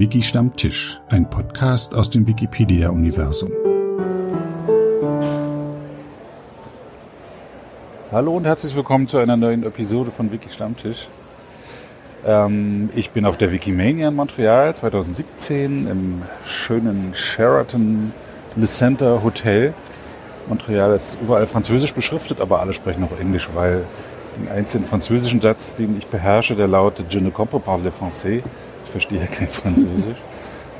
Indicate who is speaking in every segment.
Speaker 1: Wiki Stammtisch, ein Podcast aus dem Wikipedia-Universum.
Speaker 2: Hallo und herzlich willkommen zu einer neuen Episode von Wiki Stammtisch. Ähm, ich bin auf der Wikimania in Montreal 2017 im schönen Sheraton Le Center Hotel. Montreal ist überall französisch beschriftet, aber alle sprechen auch Englisch, weil den einzigen französischen Satz, den ich beherrsche, der lautet Je ne comprends pas le français. Ich verstehe kein Französisch.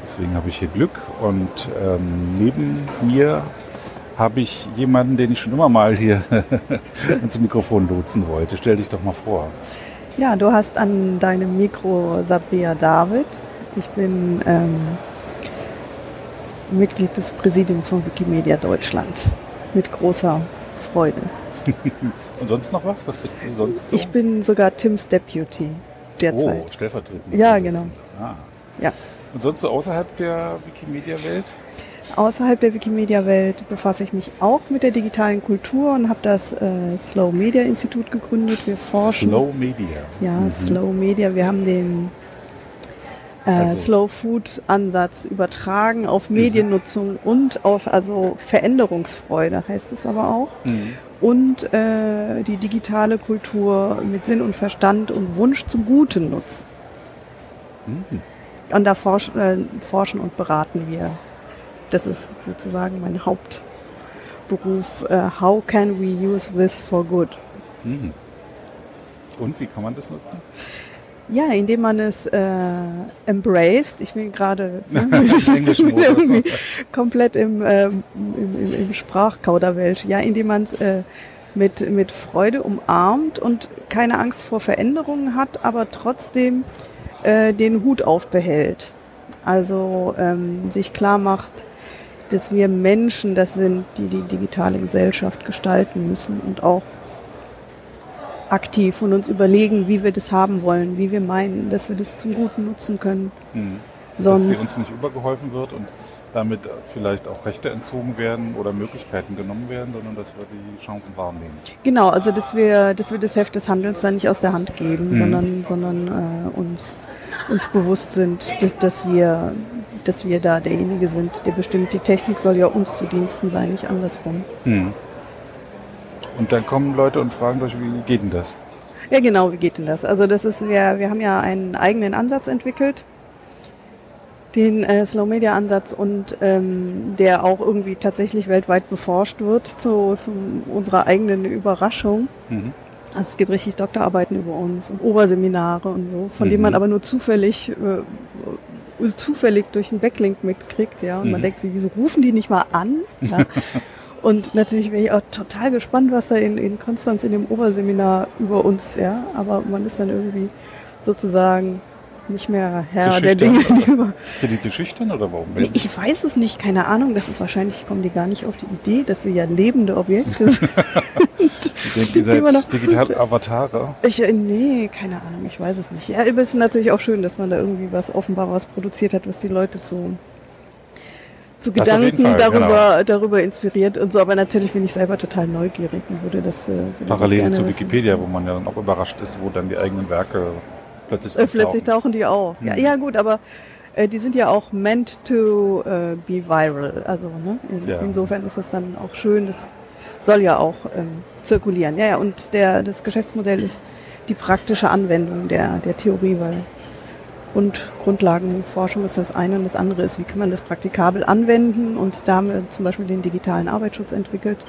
Speaker 2: Deswegen habe ich hier Glück. Und ähm, neben mir habe ich jemanden, den ich schon immer mal hier ins Mikrofon lotsen wollte. Stell dich doch mal vor.
Speaker 3: Ja, du hast an deinem Mikro Sabia David. Ich bin ähm, Mitglied des Präsidiums von Wikimedia Deutschland. Mit großer Freude.
Speaker 2: Und sonst noch was? Was bist du sonst so?
Speaker 3: Ich bin sogar Tims Deputy derzeit.
Speaker 2: Oh, stellvertretend.
Speaker 3: Ja, genau.
Speaker 2: Ah.
Speaker 3: Ja.
Speaker 2: Und sonst so außerhalb der Wikimedia-Welt?
Speaker 3: Außerhalb der Wikimedia-Welt befasse ich mich auch mit der digitalen Kultur und habe das äh, Slow Media Institut gegründet. Wir forschen.
Speaker 2: Slow Media.
Speaker 3: Ja,
Speaker 2: Mhm.
Speaker 3: Slow Media. Wir haben den äh,
Speaker 2: Also-
Speaker 3: Slow Food Ansatz übertragen auf
Speaker 2: Mhm.
Speaker 3: Mediennutzung und auf also Veränderungsfreude heißt es aber auch.
Speaker 2: Mhm.
Speaker 3: Und äh, die digitale Kultur mit Sinn und Verstand und Wunsch zum Guten nutzen.
Speaker 2: Mhm.
Speaker 3: Und da forschen, äh, forschen und beraten wir. Das ist sozusagen mein Hauptberuf. Äh, how can we use this for good?
Speaker 2: Mhm. Und wie kann man das nutzen?
Speaker 3: Ja, indem man es äh, embraced. Ich bin gerade irgendwie komplett im, ähm, im, im, im Sprachkauderwelsch. Ja, indem man es äh, mit, mit Freude umarmt und keine Angst vor Veränderungen hat, aber trotzdem äh, den Hut aufbehält. Also ähm, sich klar macht, dass wir Menschen das sind, die die digitale Gesellschaft gestalten müssen und auch aktiv und uns überlegen, wie wir das haben wollen, wie wir meinen, dass wir das zum Guten nutzen können.
Speaker 2: Mhm. Dass sie
Speaker 3: Sonst,
Speaker 2: uns nicht übergeholfen wird und damit vielleicht auch Rechte entzogen werden oder Möglichkeiten genommen werden, sondern dass wir die Chancen wahrnehmen.
Speaker 3: genau, also dass wir, dass wir das Heft des Handelns dann nicht aus der Hand geben,
Speaker 2: Mhm.
Speaker 3: sondern, sondern äh, uns, uns bewusst sind, dass, dass wir dass wir da derjenige sind, der bestimmt, die Technik soll ja uns zu Diensten sein, nicht andersrum.
Speaker 2: Mhm. Und dann kommen Leute und fragen euch, wie geht denn das?
Speaker 3: Ja, genau, wie geht denn das? Also das ist, wir, wir haben ja einen eigenen Ansatz entwickelt, den äh, Slow Media Ansatz und ähm, der auch irgendwie tatsächlich weltweit beforscht wird zu, zu unserer eigenen Überraschung.
Speaker 2: Mhm.
Speaker 3: Also es gibt richtig Doktorarbeiten über uns und Oberseminare und so, von denen
Speaker 2: Mhm.
Speaker 3: man aber nur zufällig äh, zufällig durch einen Backlink mitkriegt, ja. Und man
Speaker 2: Mhm.
Speaker 3: denkt sich, wieso rufen die nicht mal an? Ja? und natürlich wäre ich auch total gespannt, was da in, in Konstanz in dem Oberseminar über uns, ja. Aber man ist dann irgendwie sozusagen nicht mehr Herr der Dinge. über-
Speaker 2: Sind die zu schüchtern oder warum?
Speaker 3: Nee, Ich weiß es nicht, keine Ahnung. Das ist wahrscheinlich, kommen die gar nicht auf die Idee, dass wir ja lebende Objekte sind.
Speaker 2: Ich denke, ihr
Speaker 3: noch-
Speaker 2: seid digitale Avatare.
Speaker 3: Ich, äh, nee, keine Ahnung, ich weiß es nicht. Ja, es ist natürlich auch schön, dass man da irgendwie was offenbar was produziert hat, was die Leute zu, zu
Speaker 2: Das
Speaker 3: Gedanken
Speaker 2: Fall, genau.
Speaker 3: darüber, darüber inspiriert und so. Aber natürlich bin ich selber total neugierig und würde das, äh, würde das
Speaker 2: Parallele
Speaker 3: gerne
Speaker 2: zu
Speaker 3: wissen.
Speaker 2: Vikipedia, wo man ja dann auch überrascht ist, wo dann die eigenen Werke plötzlich
Speaker 3: Äh, plötzlich tauchen die auf. Ja,
Speaker 2: Mhm.
Speaker 3: ja gut, aber äh, die sind ja auch meant to äh, be viral. Also ne? In,
Speaker 2: Ja.
Speaker 3: insofern ist das dann auch schön. Das soll ja auch ähm, zirkulieren. Ja, ja, und der, das Geschäftsmodell ist die praktische Anwendung der, der Theorie, weil Grund, Grundlagenforschung ist das eine und das andere ist, wie kann man das praktikabel anwenden und da haben wir zum Beispiel den digitalen Arbeitsschutz entwickelt.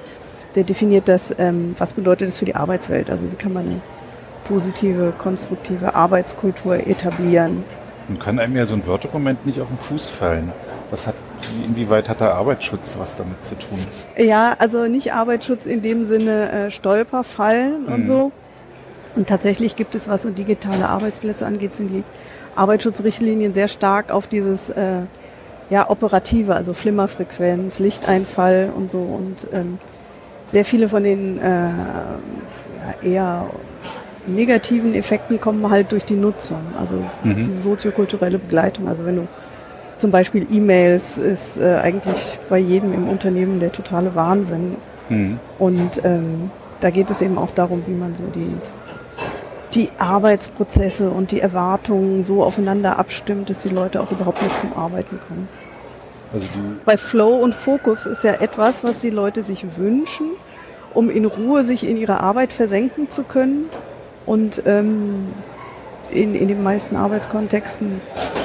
Speaker 3: Der definiert das, ähm, was bedeutet das für die Arbeitswelt, also wie kann man eine positive, konstruktive Arbeitskultur etablieren.
Speaker 2: Und kann einem ja so ein Word-Dokument nicht auf den Fuß fallen. Was hat, inwieweit hat der Arbeitsschutz was damit zu tun?
Speaker 3: Ja, also nicht Arbeitsschutz in dem Sinne äh, Stolperfallen und
Speaker 2: Mhm.
Speaker 3: so. Und tatsächlich gibt es, was so digitale Arbeitsplätze angeht, sind die Arbeitsschutzrichtlinien sehr stark auf dieses äh, ja, operative, also Flimmerfrequenz, Lichteinfall und so. Und ähm, sehr viele von den äh, ja, eher negativen Effekten kommen halt durch die Nutzung. Also es ist
Speaker 2: Mhm.
Speaker 3: die soziokulturelle Begleitung. Also wenn du zum Beispiel E-Mails ist äh, eigentlich bei jedem im Unternehmen der totale Wahnsinn.
Speaker 2: Mhm.
Speaker 3: Und ähm, da geht es eben auch darum, wie man so die die Arbeitsprozesse und die Erwartungen so aufeinander abstimmt, dass die Leute auch überhaupt nicht zum Arbeiten kommen.
Speaker 2: Also die,
Speaker 3: Bei Flow und Fokus ist ja etwas, was die Leute sich wünschen, um in Ruhe sich in ihre Arbeit versenken zu können. Und ähm, in, in den meisten Arbeitskontexten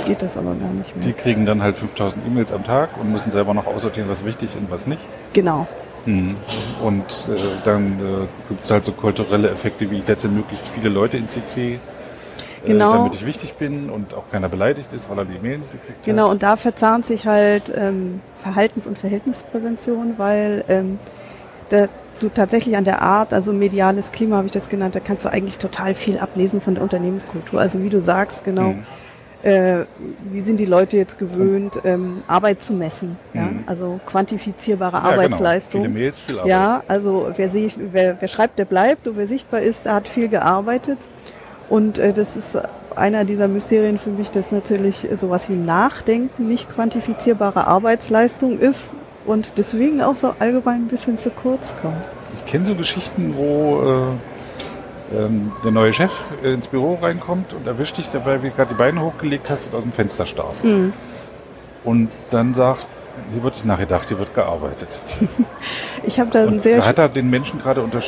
Speaker 3: geht das aber gar nicht
Speaker 2: die
Speaker 3: mehr.
Speaker 2: kriegen dann halt 5000 E-Mails am Tag und müssen selber noch aussortieren, was wichtig ist und was nicht.
Speaker 3: Genau.
Speaker 2: Mhm. Und äh, dann äh, gibt es halt so kulturelle Effekte, wie ich setze möglichst viele Leute in CC, äh,
Speaker 3: Genau.
Speaker 2: damit ich wichtig bin und auch keiner beleidigt ist, weil er die Mail nicht gekriegt
Speaker 3: Genau,
Speaker 2: hat.
Speaker 3: und da verzahnt sich halt ähm, Verhaltens- und Verhältnisprävention, weil ähm, da, du tatsächlich an der Art, also mediales Klima habe ich das genannt, da kannst du eigentlich total viel ablesen von der Unternehmenskultur. Also wie du sagst, genau,
Speaker 2: Mhm.
Speaker 3: Äh, wie sind die Leute jetzt gewöhnt, ähm, Arbeit zu messen, ja?
Speaker 2: Mhm.
Speaker 3: also quantifizierbare
Speaker 2: Ja,
Speaker 3: Arbeitsleistung.
Speaker 2: Genau. Viele Mails, viel Arbeit.
Speaker 3: Ja, also wer, sehe ich, wer, wer schreibt, der bleibt und wer sichtbar ist, der hat viel gearbeitet. Und äh, das ist einer dieser Mysterien für mich, dass natürlich sowas wie Nachdenken nicht quantifizierbare Arbeitsleistung ist und deswegen auch so allgemein ein bisschen zu kurz kommt.
Speaker 2: Ich kenne so Geschichten, wo äh, ähm, der neue Chef äh, ins Büro reinkommt und erwischt dich dabei, wie du gerade die Beine hochgelegt hast und aus dem Fenster starrst.
Speaker 3: Mhm.
Speaker 2: Und dann sagt, hier wird nicht nachgedacht, hier wird gearbeitet.
Speaker 3: Ich habe da ein
Speaker 2: Und
Speaker 3: sehr
Speaker 2: da hat er den Menschen gerade unter,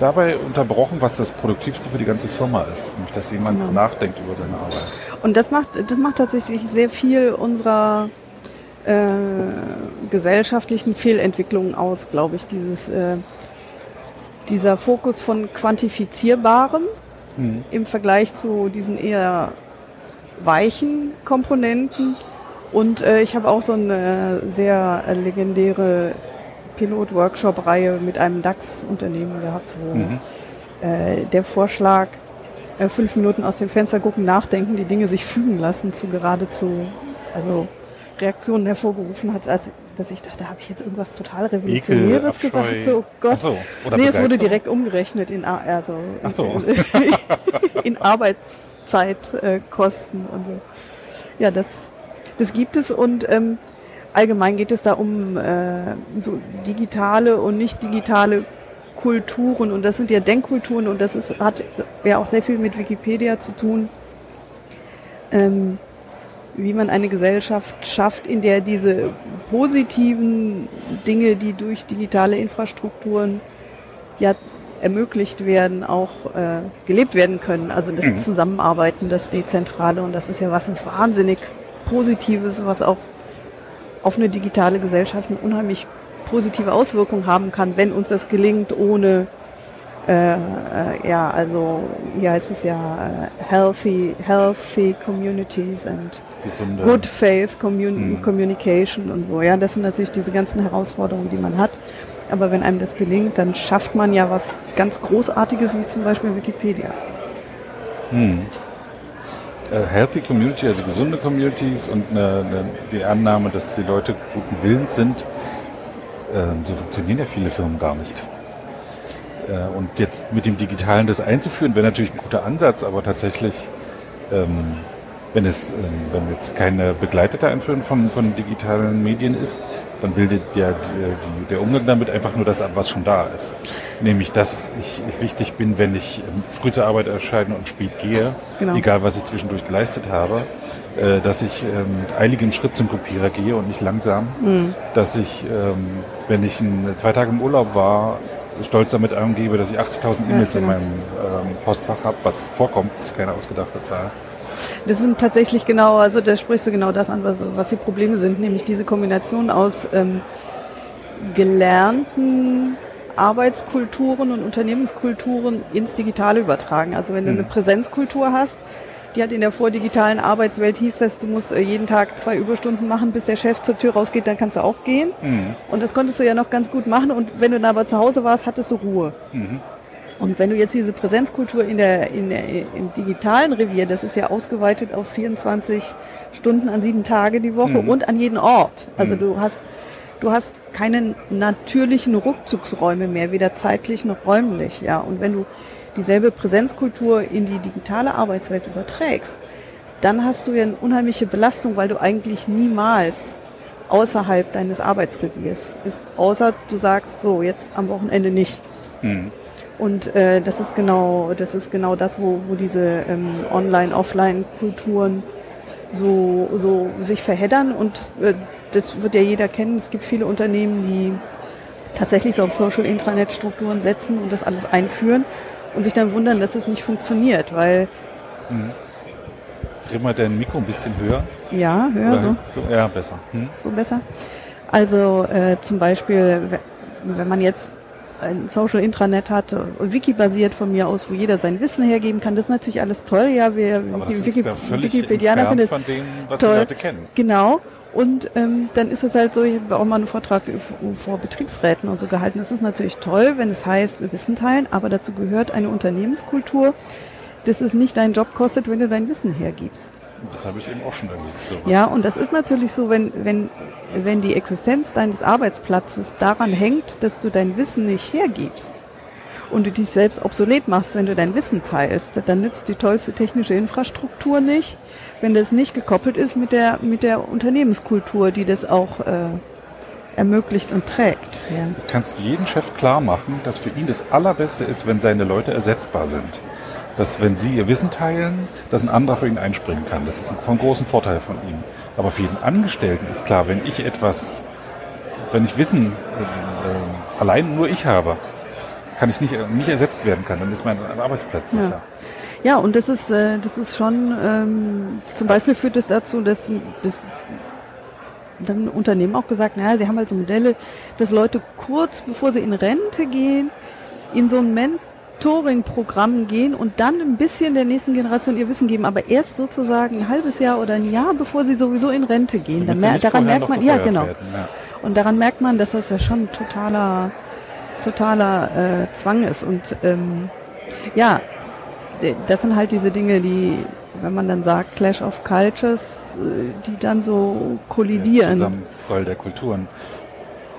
Speaker 2: dabei unterbrochen, was das Produktivste für die ganze Firma ist. Nämlich, dass jemand
Speaker 3: Genau.
Speaker 2: nachdenkt über seine Arbeit.
Speaker 3: Und das macht, das macht tatsächlich sehr viel unserer äh, gesellschaftlichen Fehlentwicklungen aus, glaube ich. Dieses, äh, dieser Fokus von quantifizierbarem im Vergleich zu diesen eher weichen Komponenten. Und äh, ich habe auch so eine sehr legendäre Pilot-Workshop-Reihe mit einem DAX-Unternehmen gehabt, wo
Speaker 2: Mhm.
Speaker 3: äh, der Vorschlag, äh, fünf Minuten aus dem Fenster gucken, nachdenken, die Dinge sich fügen lassen, zu geradezu also Reaktionen hervorgerufen hat, als, dass ich dachte, habe ich jetzt irgendwas total Revolutionäres
Speaker 2: Abscheu.
Speaker 3: gesagt? So, oh Gott.
Speaker 2: Ach so, oder
Speaker 3: nee, es wurde direkt umgerechnet in, also
Speaker 2: Ach so.
Speaker 3: in Arbeitszeitkosten äh, und so. Ja, das, das gibt es und ähm, allgemein geht es da um äh, so digitale und nicht digitale Kulturen und das sind ja Denkkulturen und das ist, hat ja auch sehr viel mit Wikipedia zu tun, ähm, wie man eine Gesellschaft schafft, in der diese positiven Dinge, die durch digitale Infrastrukturen ja ermöglicht werden, auch äh, gelebt werden können. Also das
Speaker 2: Mhm.
Speaker 3: Zusammenarbeiten, das Dezentrale und das ist ja was wahnsinnig Positives, was auch auf eine digitale Gesellschaft eine unheimlich positive Auswirkung haben kann, wenn uns das gelingt, ohne äh, äh, ja, also hier heißt es ja äh, healthy, healthy communities and
Speaker 2: Gesunde.
Speaker 3: good faith commun
Speaker 2: Mhm.
Speaker 3: communication und so. Ja, das sind natürlich diese ganzen Herausforderungen, die man hat. Aber wenn einem das gelingt, dann schafft man ja was ganz Großartiges, wie zum Beispiel Wikipedia.
Speaker 2: äh, Healthy Community, also gesunde Communities und eine, eine, die Annahme, dass die Leute guten Willens sind. So funktionieren ja viele Firmen gar nicht. Äh, und jetzt mit dem Digitalen das einzuführen, wäre natürlich ein guter Ansatz, aber tatsächlich, ähm, wenn es, ähm, wenn jetzt keine begleitete Einführung von, von digitalen Medien ist, dann bildet ja die, der Umgang damit einfach nur das ab, was schon da ist. Nämlich, dass ich, ich wichtig bin, wenn ich ähm, früh zur Arbeit erscheine und spät gehe,
Speaker 3: Genau.
Speaker 2: egal was ich zwischendurch geleistet habe, äh, dass ich ähm, mit eiligem Schritt zum Kopierer gehe und nicht langsam, dass ich, ähm, wenn ich ein, zwei Tage im Urlaub war, stolz damit angebe, dass ich 80.000 E-Mails
Speaker 3: genau.
Speaker 2: in meinem ähm, Postfach habe, was vorkommt, das ist keine ausgedachte Zahl.
Speaker 3: Das sind tatsächlich genau, also da sprichst du genau das an, was, was die Probleme sind, nämlich diese Kombination aus ähm, gelernten Arbeitskulturen und Unternehmenskulturen ins Digitale übertragen. Also wenn du eine Präsenzkultur hast, die hat in der vordigitalen Arbeitswelt hieß das, du musst äh, jeden Tag zwei Überstunden machen, bis der Chef zur Tür rausgeht, dann kannst du auch gehen. Und das konntest du ja noch ganz gut machen. Und wenn du dann aber zu Hause warst, hattest du Ruhe. Und wenn du jetzt diese Präsenzkultur in der, in der im digitalen Revier, das ist ja ausgeweitet auf 24 Stunden an sieben Tage die Woche und an jeden Ort. Also du hast du hast keine natürlichen Rückzugsräume mehr, weder zeitlich noch räumlich, ja. Und wenn du dieselbe Präsenzkultur in die digitale Arbeitswelt überträgst, dann hast du ja eine unheimliche Belastung, weil du eigentlich niemals außerhalb deines Arbeitsreviers bist, außer du sagst so, jetzt am Wochenende nicht. Und äh, das ist genau, das ist genau das, wo, wo diese ähm, Online-Offline-Kulturen so, so sich verheddern. Und äh, das wird ja jeder kennen. Es gibt viele Unternehmen, die tatsächlich so auf Social Intranet-Strukturen setzen und das alles einführen und sich dann wundern, dass es nicht funktioniert, weil.
Speaker 2: Mhm. Dreh mal dein Mikro ein bisschen höher.
Speaker 3: Ja, höher so.
Speaker 2: so. Ja, besser. Hm?
Speaker 3: So besser. Also äh, zum Beispiel, wenn man jetzt ein Social Intranet hat, Wiki basiert von mir aus, wo jeder sein Wissen hergeben kann. Das ist natürlich alles toll. Ja, wir
Speaker 2: Aber das Wiki, ist ja völlig Wikipedianer finden von dem, was toll. die Leute kennen.
Speaker 3: Genau. Und ähm, dann ist es halt so, ich habe auch mal einen Vortrag vor Betriebsräten und so gehalten. Das ist natürlich toll, wenn es heißt, Wissen teilen, aber dazu gehört eine Unternehmenskultur, dass es nicht deinen Job kostet, wenn du dein Wissen hergibst.
Speaker 2: Das habe ich eben auch schon erlebt. Sowas.
Speaker 3: Ja, und das ist natürlich so, wenn, wenn, wenn die Existenz deines Arbeitsplatzes daran hängt, dass du dein Wissen nicht hergibst und du dich selbst obsolet machst, wenn du dein Wissen teilst, dann nützt die tollste technische Infrastruktur nicht, wenn das nicht gekoppelt ist mit der, mit der Unternehmenskultur, die das auch äh, ermöglicht und trägt.
Speaker 2: Ja. Das kannst du jedem Chef klar machen, dass für ihn das Allerbeste ist, wenn seine Leute ersetzbar sind dass wenn Sie Ihr Wissen teilen, dass ein anderer für ihn einspringen kann. Das ist von großem Vorteil von ihm. Aber für jeden Angestellten ist klar, wenn ich etwas, wenn ich Wissen äh, allein nur ich habe, kann ich nicht, nicht ersetzt werden kann, dann ist mein Arbeitsplatz sicher.
Speaker 3: Ja. Ja, und das ist, äh, das ist schon, ähm, zum Beispiel führt es das dazu, dass, dass dann Unternehmen auch gesagt, naja, sie haben halt so Modelle, dass Leute kurz bevor sie in Rente gehen, in so ein Men Mentoring-Programm gehen und dann ein bisschen der nächsten Generation ihr Wissen geben, aber erst sozusagen ein halbes Jahr oder ein Jahr, bevor sie sowieso in Rente gehen. Dann mer daran merkt man, ja genau. Werden, ja. Und daran merkt man, dass das ja schon totaler, totaler äh, Zwang ist. Und ähm, ja, das sind halt diese Dinge, die, wenn man dann sagt Clash of Cultures, äh, die dann so kollidieren. Ja,
Speaker 2: Zusammenprall der Kulturen.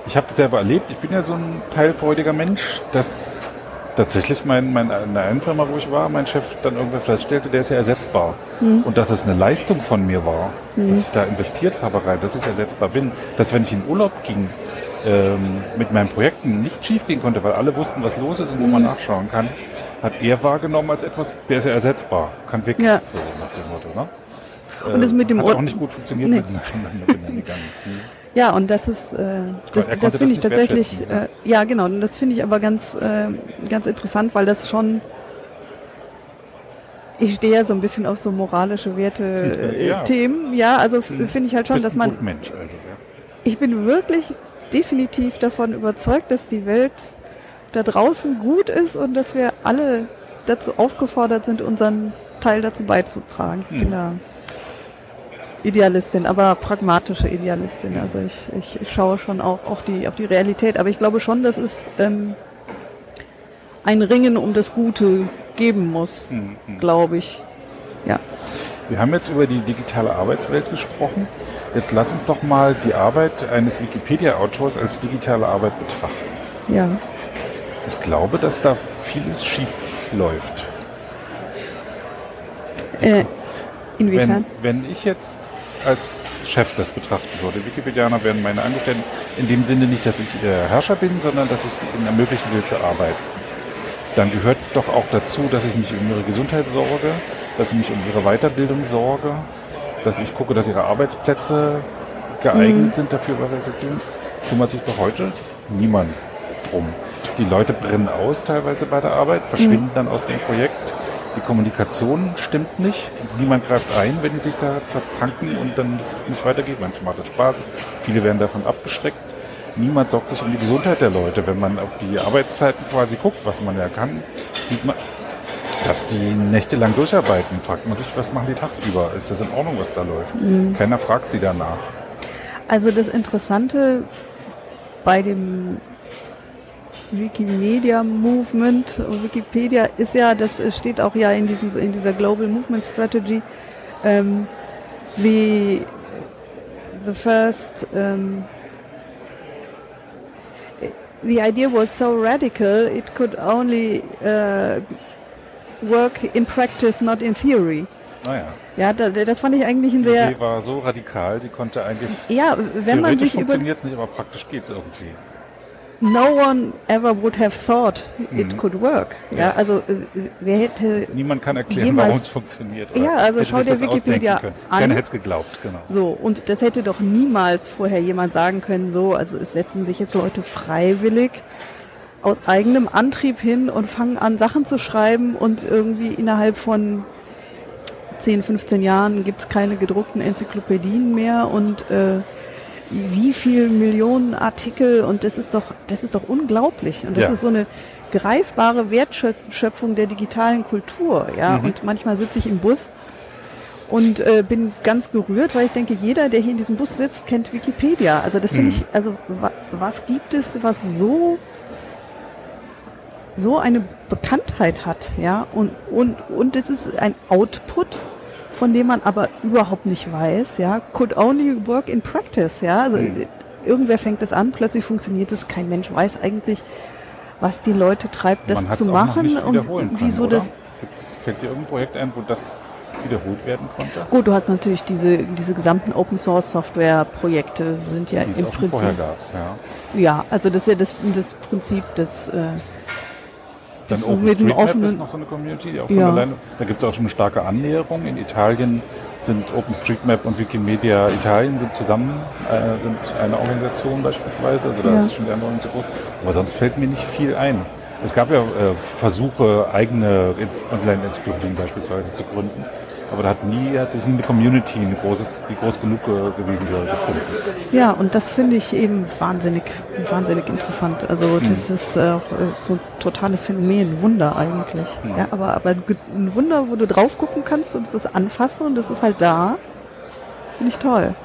Speaker 2: Ich habe das selber erlebt. Ich bin ja so ein teilfreudiger Mensch, dass tatsächlich mein, mein, in der einen Firma, wo ich war, mein Chef dann irgendwann feststellte, der ist ja ersetzbar. Mhm. Und dass es eine Leistung von mir war, mhm. dass ich da investiert habe rein, dass ich ersetzbar bin. Dass wenn ich in Urlaub ging, ähm, mit meinen Projekten nicht schief gehen konnte, weil alle wussten, was los ist und wo man mhm. nachschauen kann, hat er wahrgenommen als etwas, der ist ja ersetzbar, kann weg, ja. so nach dem Motto. Ne?
Speaker 3: Und das mit dem
Speaker 2: äh, hat auch nicht gut funktioniert nee. miteinander.
Speaker 3: Ja, und das ist, äh, das, das finde ich tatsächlich, ja. Äh, ja genau, und das finde ich aber ganz, äh, ganz interessant, weil das schon, ich stehe ja so ein bisschen auf so moralische Werte-Themen, ja. ja. also hm. finde ich halt schon, dass man,
Speaker 2: Mensch also, ja.
Speaker 3: ich bin wirklich definitiv davon überzeugt, dass die Welt da draußen gut ist und dass wir alle dazu aufgefordert sind, unseren Teil dazu beizutragen. Ich bin hm. da Idealistin, aber pragmatische Idealistin. Also ich, ich schaue schon auch auf die, auf die Realität. Aber ich glaube schon, dass es ähm, ein Ringen um das Gute geben muss, mhm. glaube ich. Ja.
Speaker 2: Wir haben jetzt über die digitale Arbeitswelt gesprochen. Jetzt lass uns doch mal die Arbeit eines Wikipedia-Autors als digitale Arbeit betrachten.
Speaker 3: Ja.
Speaker 2: Ich glaube, dass da vieles schief läuft.
Speaker 3: Äh, inwiefern?
Speaker 2: Wenn, wenn ich jetzt als Chef das betrachten würde. Wikipedianer werden meine Angestellten in dem Sinne nicht, dass ich äh, Herrscher bin, sondern dass ich ihnen ermöglichen will zu arbeiten. Dann gehört doch auch dazu, dass ich mich um ihre Gesundheit sorge, dass ich mich um ihre Weiterbildung sorge, dass ich gucke, dass ihre Arbeitsplätze geeignet mhm. sind dafür, weil sie tun. Kümmert sich doch heute niemand drum. Die Leute brennen aus teilweise bei der Arbeit, verschwinden mhm. dann aus dem Projekt die Kommunikation stimmt nicht. Niemand greift ein, wenn die sich da zanken und dann es nicht weitergeht. Manchmal macht es Spaß. Viele werden davon abgeschreckt. Niemand sorgt sich um die Gesundheit der Leute. Wenn man auf die Arbeitszeiten quasi guckt, was man ja kann, sieht man, dass die nächtelang durcharbeiten. Fragt man sich, was machen die tagsüber? Ist das in Ordnung, was da läuft? Mhm. Keiner fragt sie danach.
Speaker 3: Also das Interessante bei dem Wikimedia Movement. Wikipedia ist ja, das steht auch ja in diesem in dieser Global Movement Strategy. Um, the the first um, the idea was so radical it could only uh, work in practice, not in theory.
Speaker 2: Ah
Speaker 3: ja. das, das fand ich eigentlich ein sehr.
Speaker 2: Die Idee war so radikal, die konnte eigentlich.
Speaker 3: Ja, wenn man sich
Speaker 2: funktioniert es nicht, aber praktisch geht es irgendwie.
Speaker 3: No one ever would have thought it
Speaker 2: Mhm.
Speaker 3: could work. Ja,
Speaker 2: Ja.
Speaker 3: also äh, wer hätte
Speaker 2: Niemand kann erklären, warum es funktioniert. oder
Speaker 3: Ja, also schau dir Wikipedia an.
Speaker 2: Keiner hätte es geglaubt, genau.
Speaker 3: so und das hätte doch niemals vorher jemand sagen können. So, also es setzen sich jetzt Leute freiwillig aus eigenem Antrieb hin und fangen an Sachen zu schreiben und irgendwie innerhalb von 10, 15 Jahren gibt's keine gedruckten Enzyklopädien mehr und äh, wie viel Millionen Artikel und das ist doch, das ist doch unglaublich. Und das
Speaker 2: Ja.
Speaker 3: ist so eine greifbare Wertschöpfung der digitalen Kultur, ja. Und manchmal sitze ich im Bus und äh, bin ganz gerührt, weil ich denke, jeder, der hier in diesem Bus sitzt, kennt Wikipedia. Also das finde ich, also wa was gibt es, was so so eine Bekanntheit hat, ja, und, und, und es ist ein Output, von dem man aber überhaupt nicht weiß, ja, could only work in practice, ja, also irgendwer fängt es an, plötzlich funktioniert es, kein Mensch weiß eigentlich, was die Leute treibt, das zu machen und wieso
Speaker 2: oder?
Speaker 3: das,
Speaker 2: Gibt's, fällt dir irgendein Projekt ein, wo das wiederholt werden konnte?
Speaker 3: gut, du hast natürlich diese, diese gesamten Open Source Software Projekte sind ja
Speaker 2: Die
Speaker 3: im Prinzip,
Speaker 2: gab. Ja.
Speaker 3: ja, also das ist ja das, das Prinzip des, äh,
Speaker 2: Dann
Speaker 3: mit dem
Speaker 2: OpenStreetMap
Speaker 3: offenen-
Speaker 2: ist noch so eine Community, die auch von
Speaker 3: Ja.
Speaker 2: alleine. Da gibt es auch schon eine starke Annäherung. In Italien sind OpenStreetMap und Wikimedia Italien sind zusammen, äh, sind eine Organisation beispielsweise. Also da
Speaker 3: Ja.
Speaker 2: ist schon die andere nicht so groß. Aber sonst fällt mir nicht viel ein. Es gab ja äh, Versuche, eigene Online-Enzyklopädien beispielsweise zu gründen. Aber da hat nie, hat sich nie eine Community, eine großes, die groß genug gewesen wäre, gefunden.
Speaker 3: Ja, und das finde ich eben wahnsinnig, wahnsinnig interessant. Also das ist äh, auch, äh, so ein totales Phänomen, ein Wunder eigentlich. Ja, aber, aber ein Wunder, wo du drauf gucken kannst und es ist anfassen und es ist halt da. Finde ich toll.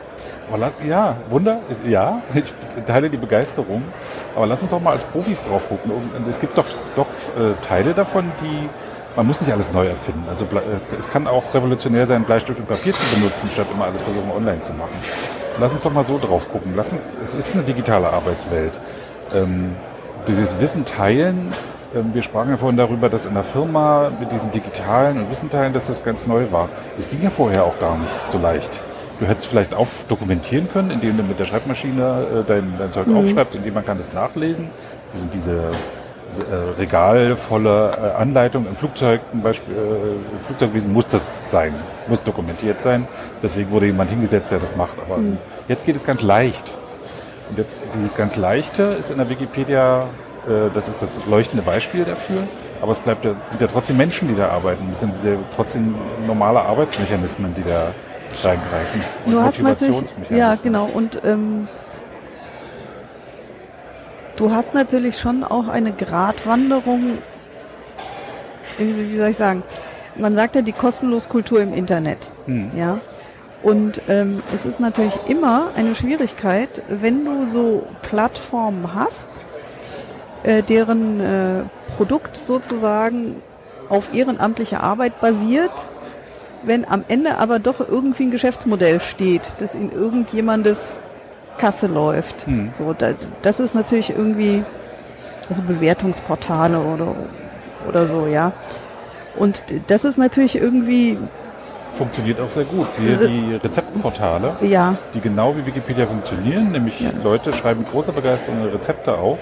Speaker 2: Lass, ja, Wunder, ja, ich teile die Begeisterung. Aber lass uns doch mal als Profis drauf gucken. Es gibt doch, doch äh, Teile davon, die man muss nicht alles neu erfinden. Also äh, es kann auch revolutionär sein, Bleistift und Papier zu benutzen, statt immer alles versuchen online zu machen. Lass uns doch mal so drauf gucken. Lass, es ist eine digitale Arbeitswelt. Ähm, dieses Wissen teilen. ähm, Wir sprachen ja vorhin darüber, dass in der Firma mit diesem digitalen und Wissen teilen, dass das ganz neu war. Das ging ja vorher auch gar nicht so leicht. Du hättest vielleicht auch dokumentieren können, indem du mit der Schreibmaschine äh, dein, dein Zeug aufschreibst, indem man kann es nachlesen. Das sind diese äh, regalvolle äh, Anleitung im Flugzeug, zum Beispiel, äh, im Flugzeugwesen muss das sein, muss dokumentiert sein. Deswegen wurde jemand hingesetzt, der das macht. Aber jetzt geht es ganz leicht. Und jetzt dieses ganz Leichte ist in der Wikipedia, äh, das ist das leuchtende Beispiel dafür. Aber es bleibt ja, sind ja trotzdem Menschen, die da arbeiten. Das sind sehr, trotzdem normale Arbeitsmechanismen, die da reingreifen. Und
Speaker 3: Du hast natürlich,
Speaker 2: Motivationsmechanismen.
Speaker 3: ja genau, und ähm, du hast natürlich schon auch eine Gratwanderung, wie soll ich sagen, man sagt ja die kostenlos Kultur im Internet, ja. Und ähm, es ist natürlich immer eine Schwierigkeit, wenn du so Plattformen hast, äh, deren äh, Produkt sozusagen auf ehrenamtliche Arbeit basiert, wenn am Ende aber doch irgendwie ein Geschäftsmodell steht, das in irgendjemandes Kasse läuft. So, da, das ist natürlich irgendwie, also Bewertungsportale oder, oder so, ja. Und das ist natürlich irgendwie,
Speaker 2: Funktioniert auch sehr gut. Siehe
Speaker 3: Äh,
Speaker 2: die Rezeptportale,
Speaker 3: ja,
Speaker 2: die genau wie Wikipedia funktionieren, nämlich
Speaker 3: Ja.
Speaker 2: Leute schreiben mit großer Begeisterung Rezepte auf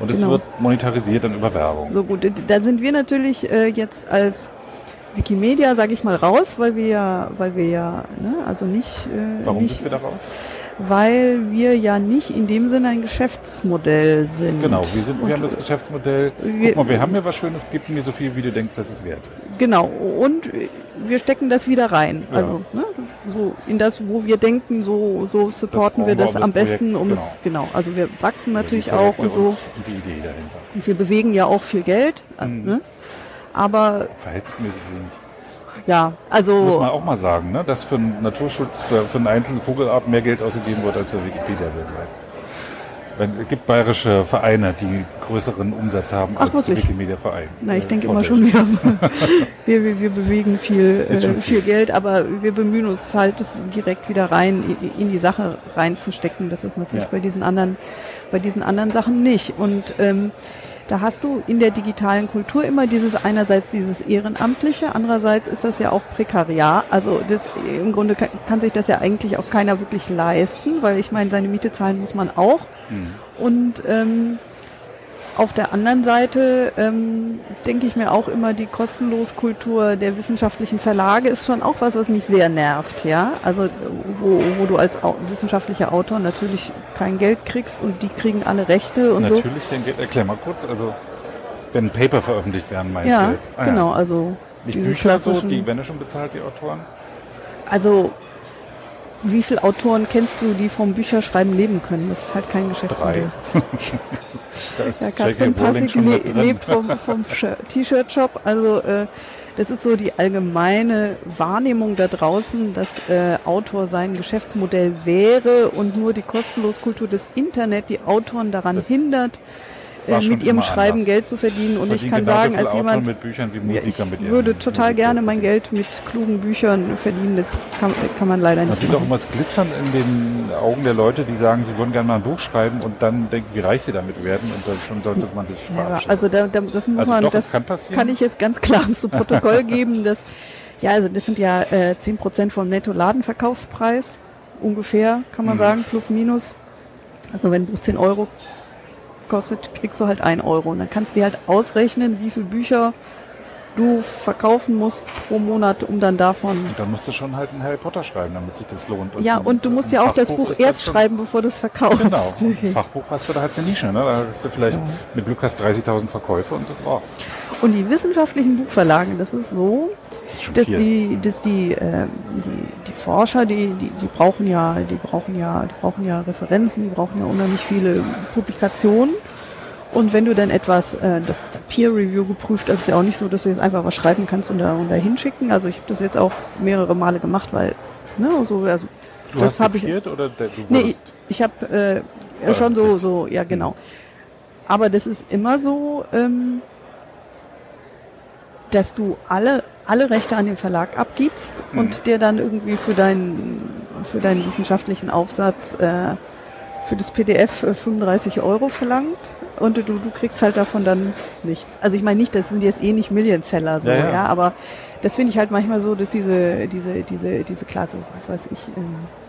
Speaker 2: und es
Speaker 3: Genau.
Speaker 2: wird monetarisiert dann über Werbung.
Speaker 3: so gut. Da sind wir natürlich äh, jetzt als Wikimedia, sage ich mal, raus, weil wir ja, weil wir ja, ne, also nicht, äh,
Speaker 2: Warum
Speaker 3: nicht
Speaker 2: sind wir da raus?
Speaker 3: Weil wir ja nicht in dem Sinne ein Geschäftsmodell sind.
Speaker 2: Genau, wir, sind,
Speaker 3: Und-
Speaker 2: wir haben das Geschäftsmodell.
Speaker 3: Wir-
Speaker 2: Guck mal, wir haben hier was Schönes, gib mir so viel, wie du denkst, dass es wert ist.
Speaker 3: Genau, und wir stecken das wieder rein.
Speaker 2: Ja.
Speaker 3: Also ne, so in das, wo wir denken, so, so supporten
Speaker 2: brauchen
Speaker 3: wir
Speaker 2: wir,
Speaker 3: das
Speaker 2: um
Speaker 3: am
Speaker 2: das
Speaker 3: besten, um es, genau. Also wir wachsen natürlich
Speaker 2: Die
Speaker 3: auch und so.
Speaker 2: Und die Idee dahinter.
Speaker 3: Und wir bewegen ja auch viel Geld.
Speaker 2: Mhm.
Speaker 3: Ne? Aber
Speaker 2: Verhältnismäßig wenig.
Speaker 3: Ja,
Speaker 2: Muss man
Speaker 3: also
Speaker 2: auch mal sagen, ne? dass für einen Naturschutz, für, für eine einzelne Vogelart mehr Geld ausgegeben wird als für Wikipedia weltweit. Wenn, es gibt bayerische Vereine, die größeren Umsatz haben
Speaker 3: Ach,
Speaker 2: als? Wikimedia-Verein.
Speaker 3: na, ich
Speaker 2: Äh,
Speaker 3: denke immer schon, wir, wir, wir bewegen viel, äh, viel
Speaker 2: viel.
Speaker 3: Geld, aber wir bemühen uns halt, es direkt wieder rein in die Sache reinzustecken. Das ist natürlich
Speaker 2: Ja.
Speaker 3: bei diesen anderen, bei diesen anderen Sachen nicht. Und ähm, da hast du in der digitalen Kultur immer dieses einerseits dieses Ehrenamtliche, andererseits ist das ja auch Prekariat. Also das im Grunde kann, kann sich das ja eigentlich auch keiner wirklich leisten, weil ich meine, seine Miete zahlen muss man auch. Und ähm, Auf der anderen Seite ähm, denke ich mir auch immer, die Kostenloskultur der wissenschaftlichen Verlage ist schon auch was, was mich sehr nervt, ja. Also wo, wo du als au wissenschaftlicher Autor natürlich kein Geld kriegst und die kriegen alle Rechte und
Speaker 2: Natürlich,
Speaker 3: so.
Speaker 2: den Geld, erklär mal kurz, also wenn Paper veröffentlicht werden, meinst
Speaker 3: Ja,
Speaker 2: du jetzt? Ah,
Speaker 3: genau, also
Speaker 2: Nicht Bücher so, die werden ja schon bezahlt, die Autoren?
Speaker 3: Also wie viele Autoren kennst du, die vom Bücherschreiben leben können? Das ist halt kein Geschäftsmodell. Ja. Katrin Passig le lebt vom, vom Sh- T-Shirt-Shop. Also äh, das ist so die allgemeine Wahrnehmung da draußen, dass äh, Autor sein Geschäftsmodell wäre und nur die Kostenloskultur des Internet die Autoren daran
Speaker 2: Das
Speaker 3: hindert, mit ihrem Schreiben
Speaker 2: anders.
Speaker 3: Geld zu verdienen. Und ich kann sagen, als jemand, ja, ich würde total
Speaker 2: Musik
Speaker 3: gerne mein. Geld mit klugen Büchern verdienen. Das kann, kann man leider
Speaker 2: Man
Speaker 3: nicht
Speaker 2: sieht auch
Speaker 3: machen.
Speaker 2: immer das Glitzern in den Augen der Leute, die sagen, sie würden gerne mal ein Buch schreiben und dann denken, wie reich sie damit werden und dann schon sollte man sich
Speaker 3: Ja,
Speaker 2: verabschieden.
Speaker 3: also da, da, das muss
Speaker 2: Also
Speaker 3: man,
Speaker 2: doch,
Speaker 3: das
Speaker 2: kann passieren.
Speaker 3: kann ich jetzt ganz klar zu Protokoll geben, dass ja, also das sind ja äh, 10% vom Netto-Ladenverkaufspreis, ungefähr, kann man
Speaker 2: Mhm.
Speaker 3: sagen, plus minus. Also wenn ein Buch 10 Euro kostet, kriegst du halt 1 Euro. Und dann kannst du dir halt ausrechnen, wie viele Bücher du verkaufen musst pro Monat, um dann davon
Speaker 2: und dann musst du schon halt einen Harry Potter schreiben, damit sich das lohnt.
Speaker 3: ja,
Speaker 2: ein-
Speaker 3: und du musst ja auch das
Speaker 2: Fachbuch
Speaker 3: Buch
Speaker 2: ist dann
Speaker 3: erst
Speaker 2: schon-
Speaker 3: schreiben, bevor du es verkaufst.
Speaker 2: Genau, ein Fachbuch hast du da halt eine Nische, ne? Da hast du vielleicht mit Glück hast 30.000 Verkäufe und das war's.
Speaker 3: Und die wissenschaftlichen Buchverlage, das ist so,
Speaker 2: Das
Speaker 3: dass die, dass die, ähm, die, die Forscher, die, die, die brauchen ja, die brauchen ja, die brauchen ja Referenzen, die brauchen ja unheimlich viele Publikationen. Und wenn du dann etwas, äh, das ist dann Peer Review geprüft, das ist ja auch nicht so, dass du jetzt einfach was schreiben kannst und da, und da hinschicken. Also ich habe das jetzt auch mehrere Male gemacht, weil, ne, so, also
Speaker 2: Du
Speaker 3: das habe ich.
Speaker 2: oder der, du
Speaker 3: Nee, ich, ich habe äh, ja, schon so, so, ja genau. Aber das ist immer so, ähm, dass du alle, alle Rechte an den Verlag abgibst
Speaker 2: Mhm.
Speaker 3: und der dann irgendwie für deinen, für deinen wissenschaftlichen Aufsatz äh, für das PDF äh, 35 Euro verlangt und du, du kriegst halt davon dann nichts. Also ich meine nicht, das sind jetzt eh nicht Million-Seller so,
Speaker 2: Ja,
Speaker 3: ja,
Speaker 2: ja.
Speaker 3: aber das finde ich halt manchmal so, dass diese, diese, diese, diese Klasse, was weiß ich, ähm, äh,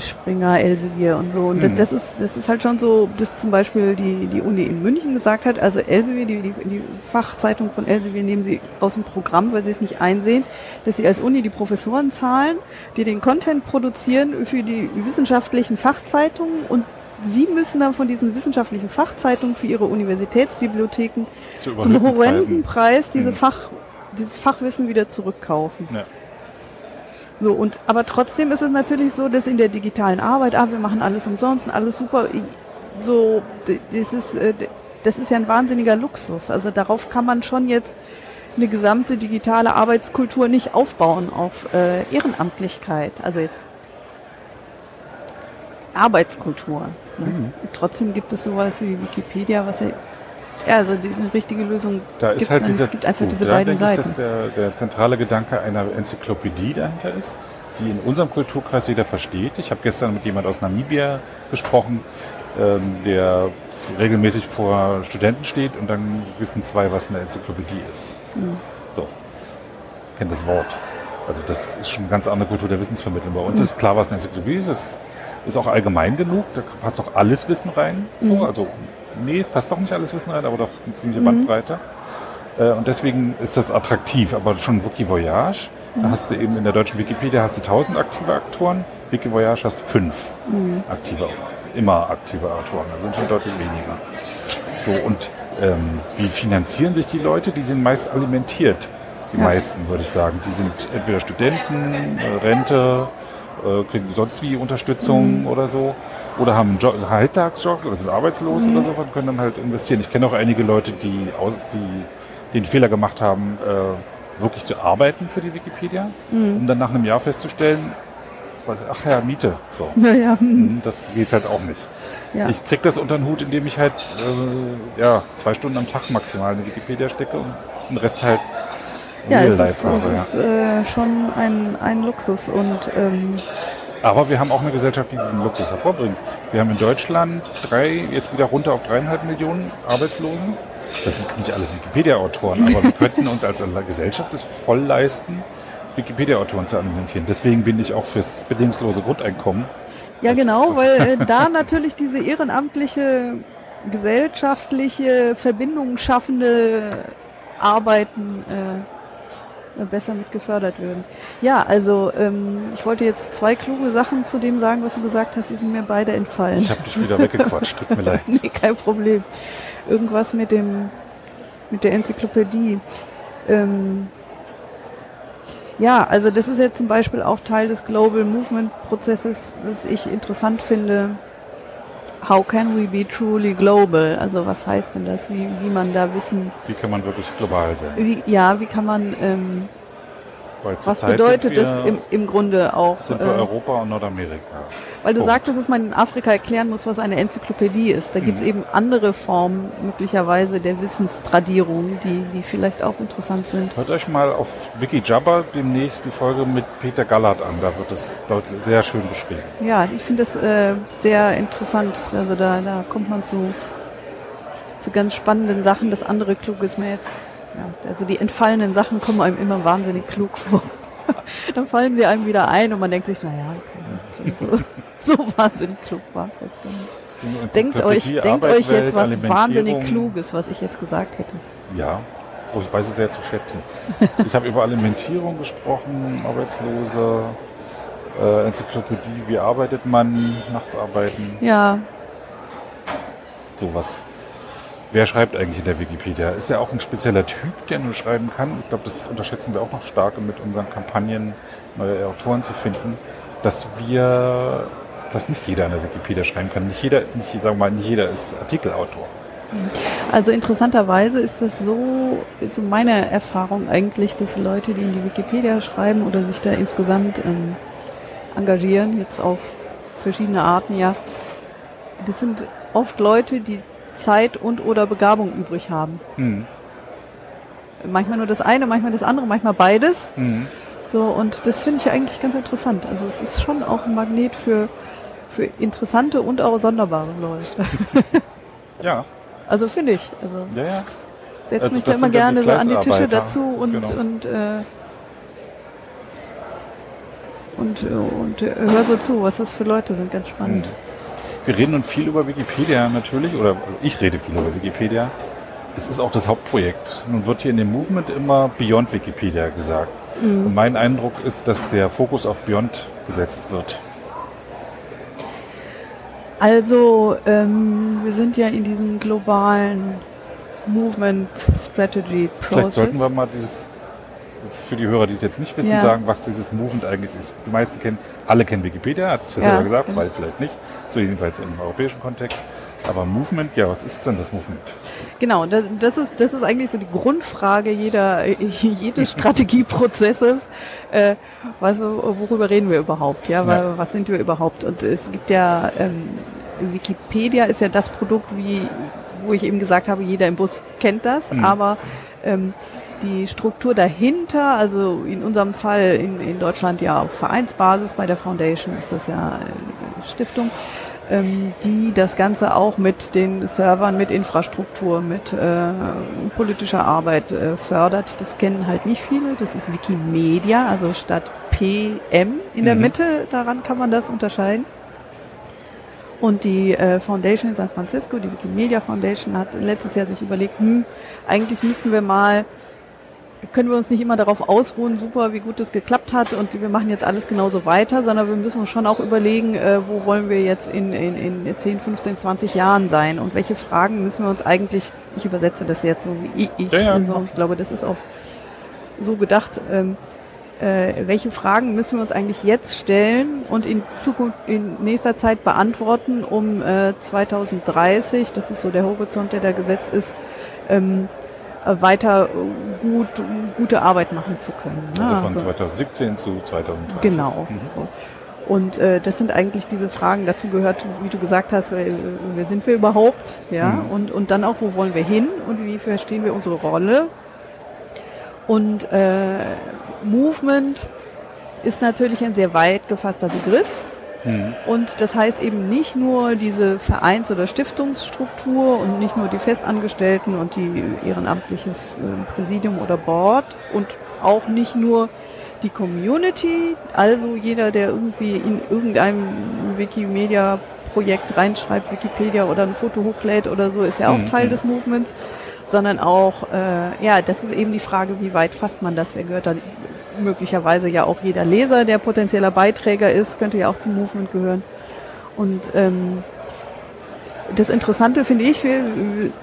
Speaker 3: Springer, Elsevier und so. Und
Speaker 2: Mhm.
Speaker 3: das ist, das ist halt schon so, dass zum Beispiel die, die Uni in München gesagt hat, also Elsevier, die, die, die Fachzeitung von Elsevier nehmen sie aus dem Programm, weil sie es nicht einsehen, dass sie als Uni die Professoren zahlen, die den Content produzieren für die wissenschaftlichen Fachzeitungen und Sie müssen dann von diesen wissenschaftlichen Fachzeitungen für ihre Universitätsbibliotheken
Speaker 2: zu
Speaker 3: zum horrenden. Preis diese
Speaker 2: Mhm.
Speaker 3: Fach, dieses Fachwissen wieder zurückkaufen.
Speaker 2: Ja.
Speaker 3: So, und, aber trotzdem ist es natürlich so, dass in der digitalen Arbeit, ah, wir machen alles umsonst alles super, so, das ist, äh, das ist ja ein wahnsinniger Luxus. Also darauf kann man schon jetzt eine gesamte digitale Arbeitskultur nicht aufbauen auf äh, Ehrenamtlichkeit. Also jetzt Arbeitskultur. Ne?
Speaker 2: Mhm.
Speaker 3: Trotzdem gibt es sowas wie Wikipedia, was ja, ja also diese richtige Lösung
Speaker 2: Da ist halt dieser,
Speaker 3: es gibt einfach
Speaker 2: gut,
Speaker 3: diese
Speaker 2: da
Speaker 3: beiden
Speaker 2: denke ich,
Speaker 3: Seiten.
Speaker 2: dass der, der zentrale Gedanke einer Enzyklopädie dahinter ist, die in unserem Kulturkreis jeder versteht. Ich habe gestern mit jemand aus Namibia gesprochen, ähm, der regelmäßig vor Studenten steht und dann wissen zwei, was eine Enzyklopädie ist.
Speaker 3: Mhm.
Speaker 2: So, kennt das Wort. Also das ist schon eine ganz andere Kultur der Wissensvermittlung. Bei uns
Speaker 3: Mhm.
Speaker 2: ist klar, was eine Enzyklopädie ist. Es ist auch allgemein genug. Da passt doch alles Wissen rein. So,
Speaker 3: Mhm.
Speaker 2: also nee, passt doch nicht alles Wissen rein, aber doch eine ziemliche Bandbreite. Äh, Und deswegen ist das attraktiv, aber schon Wikivoyage. Da hast du eben in der deutschen Wikipedia hast du 1000 aktive Aktoren, Wikivoyage hast fünf aktive, immer aktive Autoren. Das sind schon deutlich weniger. So, und ähm, wie finanzieren sich die Leute? Die sind meist alimentiert. Die
Speaker 3: Ja.
Speaker 2: meisten, würde ich sagen. Die sind entweder Studenten, äh, Rente, äh, kriegen sonst wie Unterstützung oder so. Oder haben einen, Job, einen Halbtagsjob oder sind arbeitslos oder so und können dann halt investieren. Ich kenne auch einige Leute, die, die den Fehler gemacht haben, äh, wirklich zu arbeiten für die Wikipedia, um dann nach einem Jahr festzustellen, ach ja, Miete. So.
Speaker 3: Naja, hm,
Speaker 2: Mhm, Das geht's halt auch nicht.
Speaker 3: ja.
Speaker 2: Ich krieg das unter den Hut, indem ich halt äh, ja, zwei Stunden am Tag maximal in Wikipedia stecke und den Rest halt
Speaker 3: ja,
Speaker 2: real
Speaker 3: es
Speaker 2: life
Speaker 3: ist,
Speaker 2: habe. Ja.
Speaker 3: ist äh, schon ein, ein Luxus und ähm,
Speaker 2: Aber wir haben auch eine Gesellschaft, die diesen Luxus hervorbringt. Wir haben in Deutschland drei, jetzt wieder runter auf dreieinhalb Millionen Arbeitslosen. Das sind nicht alles Wikipedia-Autoren, aber wir könnten uns als Gesellschaft es voll leisten, Wikipedia-Autoren zu alimentieren. Deswegen bin ich auch fürs bedingungslose Grundeinkommen,
Speaker 3: Ja, genau, weil äh, da natürlich diese ehrenamtliche, gesellschaftliche, Verbindungen schaffende Arbeiten äh, besser mit gefördert würden. Ja, also ähm, ich wollte jetzt zwei kluge Sachen zu dem sagen, was du gesagt hast, die sind mir beide entfallen.
Speaker 2: Ich habe dich wieder weggequatscht, tut mir leid.
Speaker 3: nee, kein Problem. Irgendwas mit dem mit der Enzyklopädie. Ähm, ja, also das ist jetzt zum Beispiel auch Teil des Global Movement Prozesses, was ich interessant finde. How can we be truly global? Also was heißt denn das? Wie, wie man da wissen?
Speaker 2: Wie kann man wirklich global sein?
Speaker 3: Wie, ja, wie kann man ähm,
Speaker 2: Weil
Speaker 3: was bedeutet das im, im Grunde auch?
Speaker 2: Sind wir
Speaker 3: äh,
Speaker 2: Europa und Nordamerika.
Speaker 3: Weil du
Speaker 2: Punkt.
Speaker 3: sagtest, dass man in Afrika erklären muss, was eine Enzyklopädie ist. Da gibt's
Speaker 2: Mhm.
Speaker 3: eben andere Formen möglicherweise der Wissenstradierung, die, die vielleicht auch interessant sind.
Speaker 2: Hört euch mal auf Wikijabber demnächst die Folge mit Peter Gallert an. Da wird es deutlich, sehr schön beschrieben.
Speaker 3: Ja, ich finde das äh, sehr interessant. Also da, da kommt man zu, zu ganz spannenden Sachen. Das andere klug ist mir jetzt, ja, also die entfallenen Sachen kommen einem immer wahnsinnig klug vor. Dann fallen sie einem wieder ein und man denkt sich, naja, okay, so, so wahnsinnig klug war es jetzt gar nicht. Denkt euch, denkt euch jetzt was wahnsinnig Kluges, was ich jetzt gesagt hätte.
Speaker 2: Ja, oh, ich weiß es sehr zu schätzen. ich habe über Alimentierung gesprochen, Arbeitslose, äh, Enzyklopädie, wie arbeitet man, nachts arbeiten,
Speaker 3: Ja,
Speaker 2: sowas. Wer schreibt eigentlich in der Wikipedia? Ist ja auch ein spezieller Typ, der nur schreiben kann. Ich glaube, das unterschätzen wir auch noch stark mit unseren Kampagnen, neue Autoren zu finden, dass wir, dass nicht jeder in der Wikipedia schreiben kann. Nicht jeder, nicht, sagen wir mal, nicht jeder ist Artikelautor.
Speaker 3: also interessanterweise ist das so, so meine Erfahrung eigentlich, dass Leute, die in die Wikipedia schreiben oder sich da insgesamt ähm, engagieren, jetzt auf verschiedene Arten, ja, das sind oft Leute, die Zeit und oder Begabung übrig haben.
Speaker 2: Hm.
Speaker 3: Manchmal nur das eine, manchmal das andere, manchmal beides.
Speaker 2: Hm.
Speaker 3: So, und das finde ich eigentlich ganz interessant. Also es ist schon auch ein Magnet für, für interessante und auch sonderbare Leute.
Speaker 2: Ja,
Speaker 3: Also finde ich. Also
Speaker 2: ja, ja.
Speaker 3: setze
Speaker 2: Also
Speaker 3: mich da immer gerne so an die Tische dazu und
Speaker 2: Genau.
Speaker 3: und äh, und, äh, und äh, hör so zu, was das für Leute sind, ganz spannend.
Speaker 2: Wir reden nun viel über Wikipedia natürlich, oder ich rede viel über Wikipedia. Es ist auch das Hauptprojekt. Nun wird hier in dem Movement immer Beyond Wikipedia gesagt.
Speaker 3: Mhm.
Speaker 2: Und mein Eindruck ist, dass der Fokus auf Beyond gesetzt wird.
Speaker 3: Also ähm, wir sind ja in diesem globalen Movement Strategy Process.
Speaker 2: Vielleicht sollten wir mal dieses, für die Hörer, die es jetzt nicht wissen,
Speaker 3: Ja.
Speaker 2: sagen, was dieses Movement eigentlich ist. Die meisten kennen, alle kennen Wikipedia, hat es ja selber gesagt,
Speaker 3: genau.
Speaker 2: zwei vielleicht nicht, so jedenfalls im europäischen Kontext. Aber Movement, ja, was ist denn das Movement?
Speaker 3: Genau, das, das, ist, das ist eigentlich so die Grundfrage jeder, jedes Strategieprozesses. Äh, was, worüber reden wir überhaupt? Ja, weil,
Speaker 2: Ja.
Speaker 3: was sind wir überhaupt? Und es gibt ja, ähm, Wikipedia ist ja das Produkt, wie, wo ich eben gesagt habe, jeder im Bus kennt das,
Speaker 2: Mhm.
Speaker 3: aber ähm, die Struktur dahinter, also in unserem Fall in, in Deutschland ja auf Vereinsbasis, bei der Foundation ist das ja eine Stiftung, ähm, die das Ganze auch mit den Servern, mit Infrastruktur, mit äh, politischer Arbeit äh, fördert. Das kennen halt nicht viele. Das ist Wikimedia, also statt PM in der
Speaker 2: Mhm.
Speaker 3: Mitte, daran kann man das unterscheiden. Und die äh, Foundation in San Francisco, die Wikimedia Foundation, hat letztes Jahr sich überlegt, hm, eigentlich müssten wir mal können wir uns nicht immer darauf ausruhen, super, wie gut das geklappt hat und wir machen jetzt alles genauso weiter, sondern wir müssen uns schon auch überlegen, äh, wo wollen wir jetzt in, in, in 10, 15, 20 Jahren sein und welche Fragen müssen wir uns eigentlich, ich übersetze das jetzt so wie ich,
Speaker 2: Ja, ja.
Speaker 3: also ich glaube, das ist auch so gedacht, ähm, äh, welche Fragen müssen wir uns eigentlich jetzt stellen und in Zukunft, in nächster Zeit beantworten, um äh, 2030, das ist so der Horizont, der da gesetzt ist, ähm, äh, weiter gut, gute Arbeit machen zu können. ne?
Speaker 2: Also von
Speaker 3: Also-
Speaker 2: 2017 zu 2030.
Speaker 3: Genau.
Speaker 2: Mhm.
Speaker 3: So. Und äh, das sind eigentlich diese Fragen. Dazu gehört, wie du gesagt hast, äh, wer sind wir überhaupt? Ja.
Speaker 2: Mhm.
Speaker 3: Und, und dann auch, wo wollen wir hin und wie verstehen wir unsere Rolle? Und äh, Movement ist natürlich ein sehr weit gefasster Begriff.
Speaker 2: Mhm.
Speaker 3: Und das heißt eben nicht nur diese Vereins- oder Stiftungsstruktur und nicht nur die Festangestellten und die ehrenamtliches äh, Präsidium oder Board und auch nicht nur die Community, also jeder, der irgendwie in irgendeinem Wikimedia-Projekt reinschreibt, Wikipedia oder ein Foto hochlädt oder so, ist ja auch
Speaker 2: Mhm.
Speaker 3: Teil des Movements, sondern auch, äh, ja, das ist eben die Frage, wie weit fasst man das? Wer gehört dann möglicherweise ja auch jeder Leser, der potenzieller Beiträger ist, könnte ja auch zum Movement gehören. Und ähm, das Interessante finde ich, wir,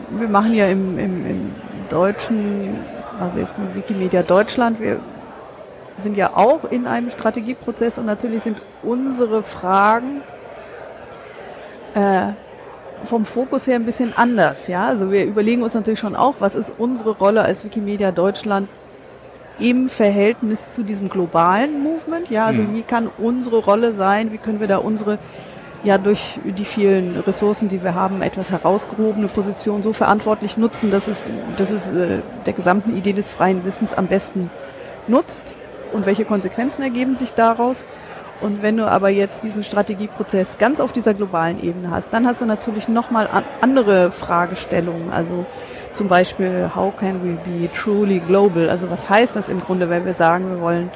Speaker 3: wir machen ja im, im, im deutschen, also jetzt mit Wikimedia Deutschland, wir sind ja auch in einem Strategieprozess und natürlich sind unsere Fragen äh, vom Fokus her ein bisschen anders. Ja, also wir überlegen uns natürlich schon auch, was ist unsere Rolle als Wikimedia Deutschland im Verhältnis zu diesem globalen Movement. Ja, also
Speaker 2: Mhm.
Speaker 3: wie kann unsere Rolle sein? Wie können wir da unsere ja durch die vielen Ressourcen, die wir haben, etwas herausgehobene Position so verantwortlich nutzen, dass es, dass es äh, der gesamten Idee des freien Wissens am besten nutzt und welche Konsequenzen ergeben sich daraus. Und wenn du aber jetzt diesen Strategieprozess ganz auf dieser globalen Ebene hast, dann hast du natürlich nochmal an andere Fragestellungen. Also zum Beispiel, how can we be truly global? Also was heißt das im Grunde, wenn wir sagen, wir wollen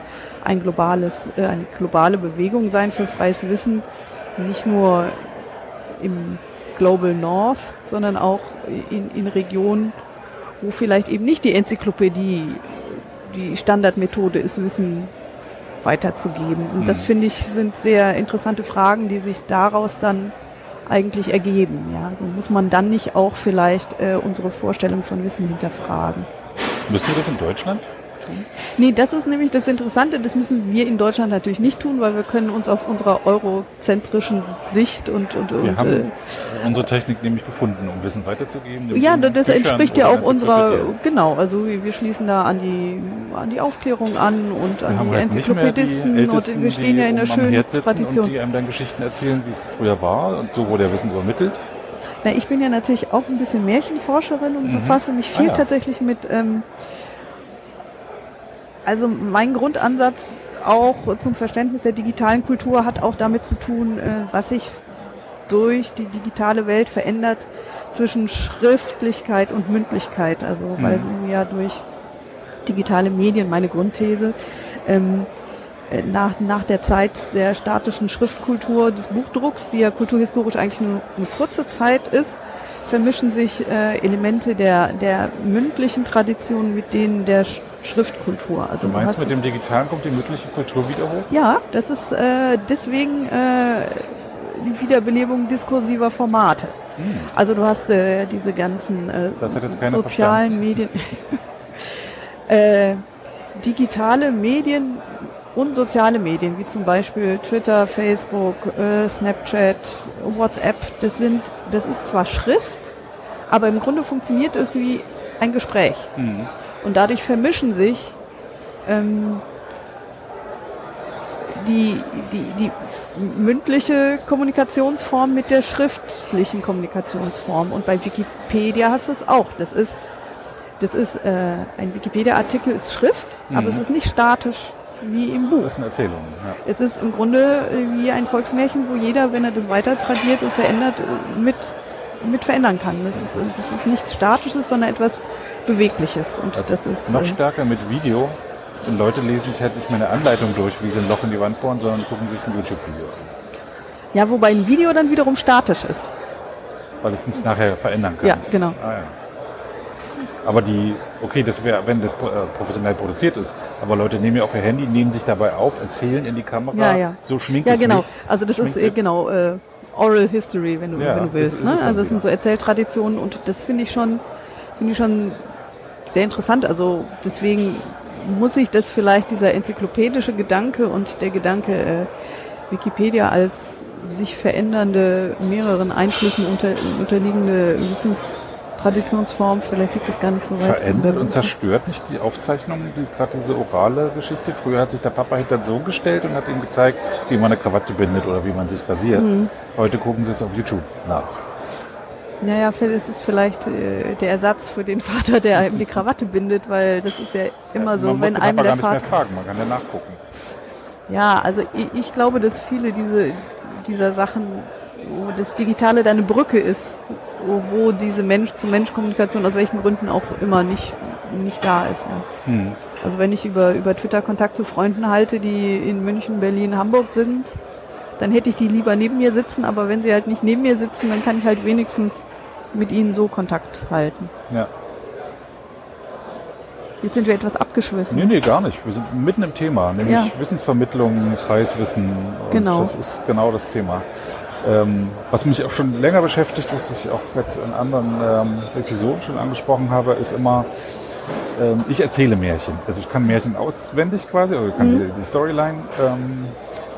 Speaker 3: ein globales, äh, eine globale Bewegung sein für freies Wissen, nicht nur im Global North, sondern auch in, in Regionen, wo vielleicht eben nicht die Enzyklopädie die Standardmethode ist, Wissen weiterzugeben. Und das
Speaker 2: Mhm.
Speaker 3: finde ich sind sehr interessante Fragen, die sich daraus dann eigentlich ergeben. Ja, also muss man dann nicht auch vielleicht äh, unsere Vorstellung von Wissen hinterfragen?
Speaker 2: Müssen wir das in Deutschland?
Speaker 3: Nee, das ist nämlich das Interessante. Das müssen wir in Deutschland natürlich nicht tun, weil wir können uns auf unserer eurozentrischen Sicht und, und,
Speaker 2: Wir
Speaker 3: und äh,
Speaker 2: haben unsere Technik nämlich gefunden, um Wissen weiterzugeben.
Speaker 3: ja, das
Speaker 2: Büchern
Speaker 3: entspricht ja auch unserer, genau, also wir wir schließen da an die, an die Aufklärung an und
Speaker 2: Wir
Speaker 3: an
Speaker 2: haben
Speaker 3: die
Speaker 2: halt die
Speaker 3: Enzyklopädisten
Speaker 2: Ältesten,
Speaker 3: und wir stehen
Speaker 2: die
Speaker 3: ja in
Speaker 2: oben am
Speaker 3: schönen
Speaker 2: sitzen Und
Speaker 3: Tradition.
Speaker 2: die einem dann Geschichten erzählen, wie es früher war und so wurde der Wissen übermittelt.
Speaker 3: Na, ich bin ja natürlich auch ein bisschen Märchenforscherin und
Speaker 2: Mhm.
Speaker 3: befasse mich
Speaker 2: Ah,
Speaker 3: viel
Speaker 2: ja.
Speaker 3: tatsächlich mit, ähm, also mein Grundansatz auch zum Verständnis der digitalen Kultur hat auch damit zu tun, äh, was sich durch die digitale Welt verändert zwischen Schriftlichkeit und Mündlichkeit. Also weil
Speaker 2: Mhm.
Speaker 3: sie ja durch digitale Medien, meine Grundthese, ähm, äh, nach, nach der Zeit der statischen Schriftkultur des Buchdrucks, die ja kulturhistorisch eigentlich nur eine kurze Zeit ist, vermischen sich äh, Elemente der, der mündlichen Tradition mit denen der Schriftkultur. Also
Speaker 2: Du meinst,
Speaker 3: hast-
Speaker 2: mit dem Digitalen kommt die mündliche Kultur wieder hoch?
Speaker 3: ja, das ist äh, deswegen äh, die Wiederbelebung diskursiver Formate. Also du hast äh, diese ganzen äh,
Speaker 2: Hm.
Speaker 3: Sozialen Medien, äh, digitale Medien und soziale Medien, wie zum Beispiel Twitter, Facebook, äh, Snapchat, WhatsApp, das sind, das ist zwar Schrift, aber im Grunde funktioniert es wie ein Gespräch.
Speaker 2: Mhm.
Speaker 3: Und dadurch vermischen sich ähm, die, die, die mündliche Kommunikationsform mit der schriftlichen Kommunikationsform. Und bei Wikipedia hast du es auch. Das ist, das ist äh, ein Wikipedia-Artikel ist Schrift, aber es ist nicht statisch wie im Buch.
Speaker 2: Das ist eine Erzählung. Ja.
Speaker 3: Es ist im Grunde äh, wie ein Volksmärchen, wo jeder, wenn er das weiter tradiert und verändert, äh, mit, mit verändern kann. Das ist, das ist nichts Statisches, sondern etwas Bewegliches. Und das ist
Speaker 2: noch
Speaker 3: äh,
Speaker 2: stärker mit Video. Und Leute lesen sich halt nicht mehr eine Anleitung durch, wie sie ein Loch in die Wand bohren, sondern gucken sich ein YouTube-Video an.
Speaker 3: ja, wobei ein Video dann wiederum statisch ist.
Speaker 2: Weil es nicht nachher verändern kann.
Speaker 3: Ja, genau.
Speaker 2: Ah, ja. Aber die, okay, das wäre, wenn das äh, professionell produziert ist, aber Leute nehmen ja auch ihr Handy, nehmen sich dabei auf, erzählen in die Kamera,
Speaker 3: Ja, ja.
Speaker 2: so schminkt
Speaker 3: Ja, genau.
Speaker 2: mich.
Speaker 3: Also das ist äh,
Speaker 2: Schminktipps.
Speaker 3: genau äh, Oral History, wenn du,
Speaker 2: Ja,
Speaker 3: wenn du willst.
Speaker 2: ist
Speaker 3: Ne?
Speaker 2: es dann
Speaker 3: Also das sind
Speaker 2: wieder.
Speaker 3: so Erzähltraditionen und das finde ich schon, finde ich schon sehr interessant. Also deswegen muss ich das vielleicht dieser enzyklopädische Gedanke und der Gedanke äh, Wikipedia als sich verändernde, mehreren Einflüssen unter, unterliegende Wissenstraditionsform, vielleicht liegt das gar nicht so weit.
Speaker 2: Verändert und zerstört nicht die Aufzeichnung, die gerade diese orale Geschichte. Früher hat sich der Papa hinter Sohn gestellt und hat ihm gezeigt, wie man eine Krawatte bindet oder wie man sich rasiert.
Speaker 3: Mhm.
Speaker 2: Heute gucken sie es auf YouTube nach.
Speaker 3: Naja, es ist vielleicht äh, der Ersatz für den Vater, der einem die Krawatte bindet, weil das ist ja immer so,
Speaker 2: man
Speaker 3: wenn
Speaker 2: muss den
Speaker 3: einem der
Speaker 2: gar nicht mehr
Speaker 3: Vater.
Speaker 2: fragen, man kann ja nachgucken.
Speaker 3: Ja, also ich, ich glaube, dass viele diese, dieser Sachen, wo das Digitale da eine Brücke ist, wo, diese Mensch-zu-Mensch-Kommunikation aus welchen Gründen auch immer nicht, nicht da ist. Ja. Also wenn ich über, über Twitter Kontakt zu Freunden halte, die in München, Berlin, Hamburg sind, dann hätte ich die lieber neben mir sitzen, aber wenn sie halt nicht neben mir sitzen, dann kann ich halt wenigstens mit ihnen so Kontakt halten.
Speaker 2: Ja.
Speaker 3: Jetzt sind wir etwas abgeschwiffen.
Speaker 2: Nee, nee, gar nicht. Wir sind mitten im Thema, nämlich
Speaker 3: Ja.
Speaker 2: Wissensvermittlung, freies Wissen. Und
Speaker 3: Genau.
Speaker 2: Das ist genau das Thema. Ähm, was mich auch schon länger beschäftigt, was ich auch jetzt in anderen ähm, Episoden schon angesprochen habe, ist immer, ähm, ich erzähle Märchen. Also ich kann Märchen auswendig quasi, oder ich kann die, die Storyline.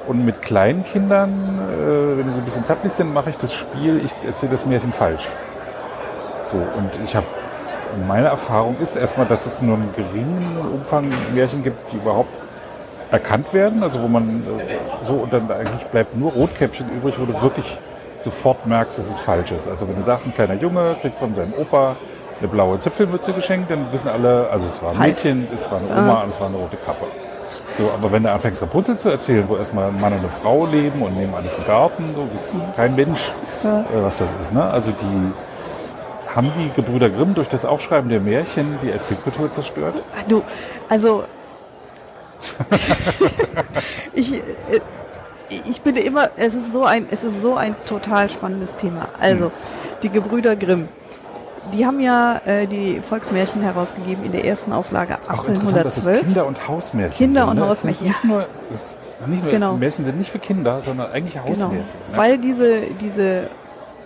Speaker 2: Und mit kleinen Kindern, äh, wenn die so ein bisschen zappelig sind, mache ich das Spiel, ich erzähle das Märchen falsch. So, und ich habe meine Erfahrung ist erstmal, dass es nur einen geringen Umfang Märchen gibt, die überhaupt erkannt werden, also wo man äh, so und dann eigentlich bleibt nur Rotkäppchen übrig, wo du wirklich sofort merkst, dass es falsch ist. Also wenn du sagst, ein kleiner Junge kriegt von seinem Opa eine blaue Zipfelmütze geschenkt, dann wissen alle, also es war ein. Mädchen, es war eine Oma und es war eine rote Kappe. So, aber wenn du anfängst Rapunzel zu erzählen, wo erstmal ein Mann und eine Frau leben und nehmen alles im Garten, so wisst kein Mensch, äh, was das ist. Ne? Also die haben die Gebrüder Grimm durch das Aufschreiben der Märchen die Erzählkultur zerstört?
Speaker 3: Ach, Du, also ich, äh, ich bin immer, es ist so ein, es ist so ein total spannendes Thema. Also die Gebrüder Grimm, die haben ja äh, die Volksmärchen herausgegeben in der ersten Auflage
Speaker 2: Auch interessant, dass es
Speaker 3: 1812.
Speaker 2: Kinder- und Hausmärchen
Speaker 3: Kinder-
Speaker 2: sind.
Speaker 3: und
Speaker 2: ne?
Speaker 3: Hausmärchen,
Speaker 2: nicht nur, es nicht nur
Speaker 3: Genau.
Speaker 2: Märchen sind nicht für Kinder, sondern eigentlich
Speaker 3: Genau,
Speaker 2: Hausmärchen. Ne?
Speaker 3: weil diese diese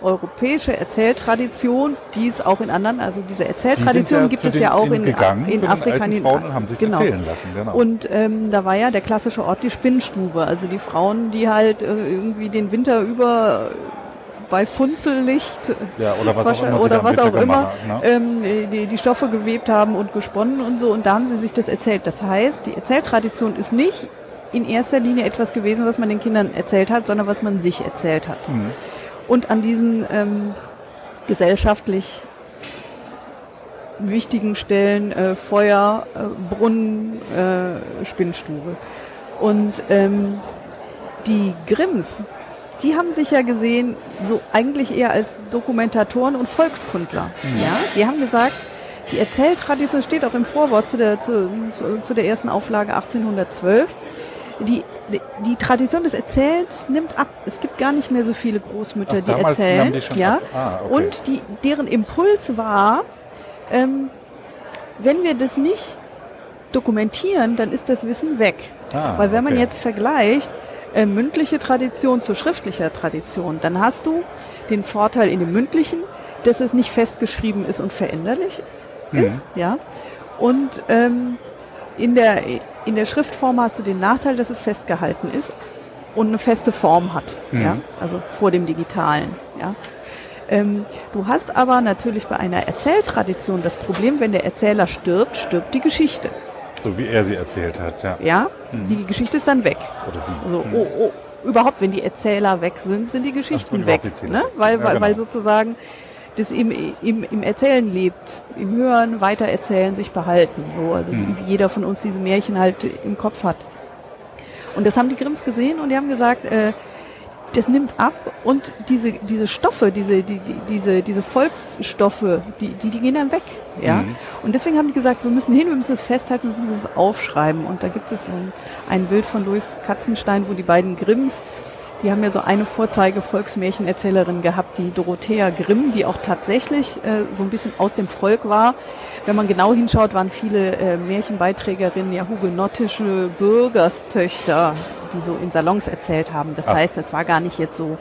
Speaker 3: europäische Erzähltradition, die es auch in anderen, also diese Erzähltradition
Speaker 2: ja
Speaker 3: gibt es
Speaker 2: den-
Speaker 3: ja auch
Speaker 2: in gegangen,
Speaker 3: in
Speaker 2: den
Speaker 3: Afrika, in
Speaker 2: Frauen und haben sich's
Speaker 3: genau.
Speaker 2: erzählen lassen, genau.
Speaker 3: Und ähm, da war ja der klassische Ort die Spinnstube, also die Frauen, die halt äh, irgendwie den Winter über bei Funzellicht
Speaker 2: Ja, oder was auch immer
Speaker 3: oder was auch immer
Speaker 2: haben, ne?
Speaker 3: ähm, die, die Stoffe gewebt haben und gesponnen und so. Und da haben sie sich das erzählt. Das heißt, die Erzähltradition ist nicht in erster Linie etwas gewesen, was man den Kindern erzählt hat, sondern was man sich erzählt hat.
Speaker 2: Mhm.
Speaker 3: Und an diesen ähm, gesellschaftlich wichtigen Stellen äh, Feuer, äh, Brunnen, äh, Spinnstube. Und ähm, die Grimms, die haben sich ja gesehen, so eigentlich eher als Dokumentatoren und Volkskundler. Ja, die haben gesagt, die Erzähltradition steht auch im Vorwort zu der, zu, zu, zu der ersten Auflage 1812. Die, die Tradition des Erzählens nimmt ab. Es gibt gar nicht mehr so viele Großmütter,
Speaker 2: Ach,
Speaker 3: die erzählen.
Speaker 2: die
Speaker 3: ja.
Speaker 2: Ah, okay.
Speaker 3: Und die, deren Impuls war, ähm, wenn wir das nicht dokumentieren, dann ist das Wissen weg.
Speaker 2: Ah,
Speaker 3: Weil wenn man
Speaker 2: okay.
Speaker 3: jetzt vergleicht äh, mündliche Tradition zu schriftlicher Tradition, dann hast du den Vorteil in dem mündlichen, dass es nicht festgeschrieben ist und veränderlich
Speaker 2: Mhm.
Speaker 3: ist, ja. Und ähm, in der in der Schriftform hast du den Nachteil, dass es festgehalten ist und eine feste Form hat,
Speaker 2: Mhm.
Speaker 3: ja. Also vor dem Digitalen, ja. Ähm, du hast aber natürlich bei einer Erzähltradition das Problem, wenn der Erzähler stirbt, stirbt die Geschichte.
Speaker 2: So wie er sie erzählt hat, ja.
Speaker 3: Ja, die Geschichte ist dann weg.
Speaker 2: Oder sie.
Speaker 3: Also, oh, oh, überhaupt, wenn die Erzähler weg sind, sind die Geschichten weg.
Speaker 2: die
Speaker 3: Ne? Weil,
Speaker 2: Ja,
Speaker 3: weil, weil
Speaker 2: genau.
Speaker 3: sozusagen das im, im, im Erzählen lebt, im Hören, Weitererzählen, sich behalten. So, also
Speaker 2: Hm.
Speaker 3: wie jeder von uns diese Märchen halt im Kopf hat. Und das haben die Grimms gesehen und die haben gesagt, äh, das nimmt ab und diese, diese Stoffe, diese, die, die, diese, diese Volksstoffe, die, die, die gehen dann weg. Ja?
Speaker 2: Mhm.
Speaker 3: Und deswegen haben die gesagt, wir müssen hin, wir müssen es festhalten, wir müssen es aufschreiben. Und da gibt es so ein, ein Bild von Louis Katzenstein, wo die beiden Grimms, die haben ja so eine Vorzeige-Volksmärchenerzählerin gehabt, die Dorothea Grimm, die auch tatsächlich äh, so ein bisschen aus dem Volk war. Wenn man genau hinschaut, waren viele äh, Märchenbeiträgerinnen ja hugenottische Bürgerstöchter, die so in Salons erzählt haben. Das
Speaker 2: Ach.
Speaker 3: heißt, das war gar nicht jetzt so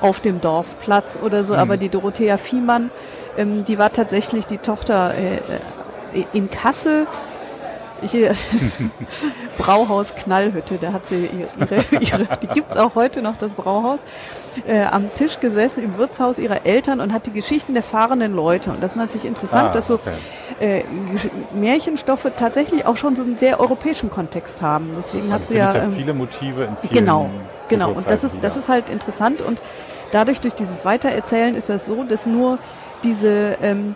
Speaker 3: auf dem Dorfplatz oder so, aber die Dorothea Viehmann, ähm, die war tatsächlich die Tochter äh, äh, in Kassel. Ich, Brauhaus Knallhütte, da hat sie ihre, ihre, die gibt's auch heute noch, das Brauhaus, äh, am Tisch gesessen im Wirtshaus ihrer Eltern und hat die Geschichten der fahrenden Leute. Und das ist natürlich interessant,
Speaker 2: Ah,
Speaker 3: dass so
Speaker 2: okay.
Speaker 3: äh, Märchenstoffe tatsächlich auch schon so einen sehr europäischen Kontext haben. Deswegen
Speaker 2: Man
Speaker 3: hast du ja,
Speaker 2: ja
Speaker 3: ähm,
Speaker 2: viele Motive in vielen
Speaker 3: Genau, genau. Und das ist, das ist halt interessant. Und dadurch, durch dieses Weitererzählen, ist das so, dass nur diese ähm,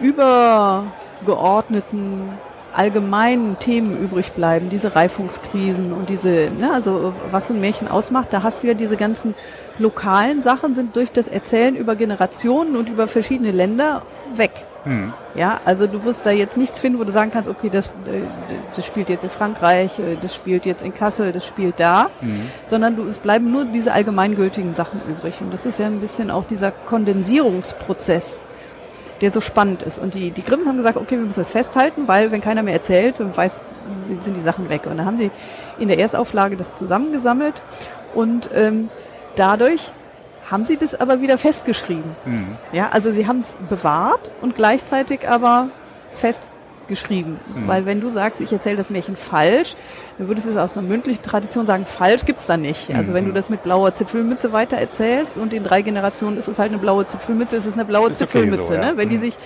Speaker 3: übergeordneten allgemeinen Themen übrig bleiben, diese Reifungskrisen und diese, ne, also was so ein Märchen ausmacht, da hast du ja diese ganzen lokalen Sachen sind durch das Erzählen über Generationen und über verschiedene Länder weg.
Speaker 2: Hm.
Speaker 3: Ja, also du wirst da jetzt nichts finden, wo du sagen kannst, okay, das, äh, das spielt jetzt in Frankreich, äh, das spielt jetzt in Kassel, das spielt da,
Speaker 2: Mhm.
Speaker 3: sondern du, es bleiben nur diese allgemeingültigen Sachen übrig. Und das ist ja ein bisschen auch dieser Kondensierungsprozess, der so spannend ist. Und die, die Grimm haben gesagt, okay, wir müssen das festhalten, weil wenn keiner mehr erzählt, dann weiß, sind- die Sachen weg. Und dann haben die in der Erstauflage das zusammengesammelt und ähm, dadurch haben sie das aber wieder festgeschrieben.
Speaker 2: Mhm.
Speaker 3: Ja, also sie haben es bewahrt und gleichzeitig aber festgeschrieben. Weil wenn du sagst, ich erzähle das Märchen falsch, dann würdest du es aus einer mündlichen Tradition sagen, falsch gibt's da nicht. Also wenn du das mit blauer Zipfelmütze weiter erzählst und in drei Generationen ist es halt eine blaue Zipfelmütze, ist es eine blaue
Speaker 2: Ist okay
Speaker 3: Zipfelmütze,
Speaker 2: so, ja.
Speaker 3: ne? Wenn die
Speaker 2: Mhm.
Speaker 3: sich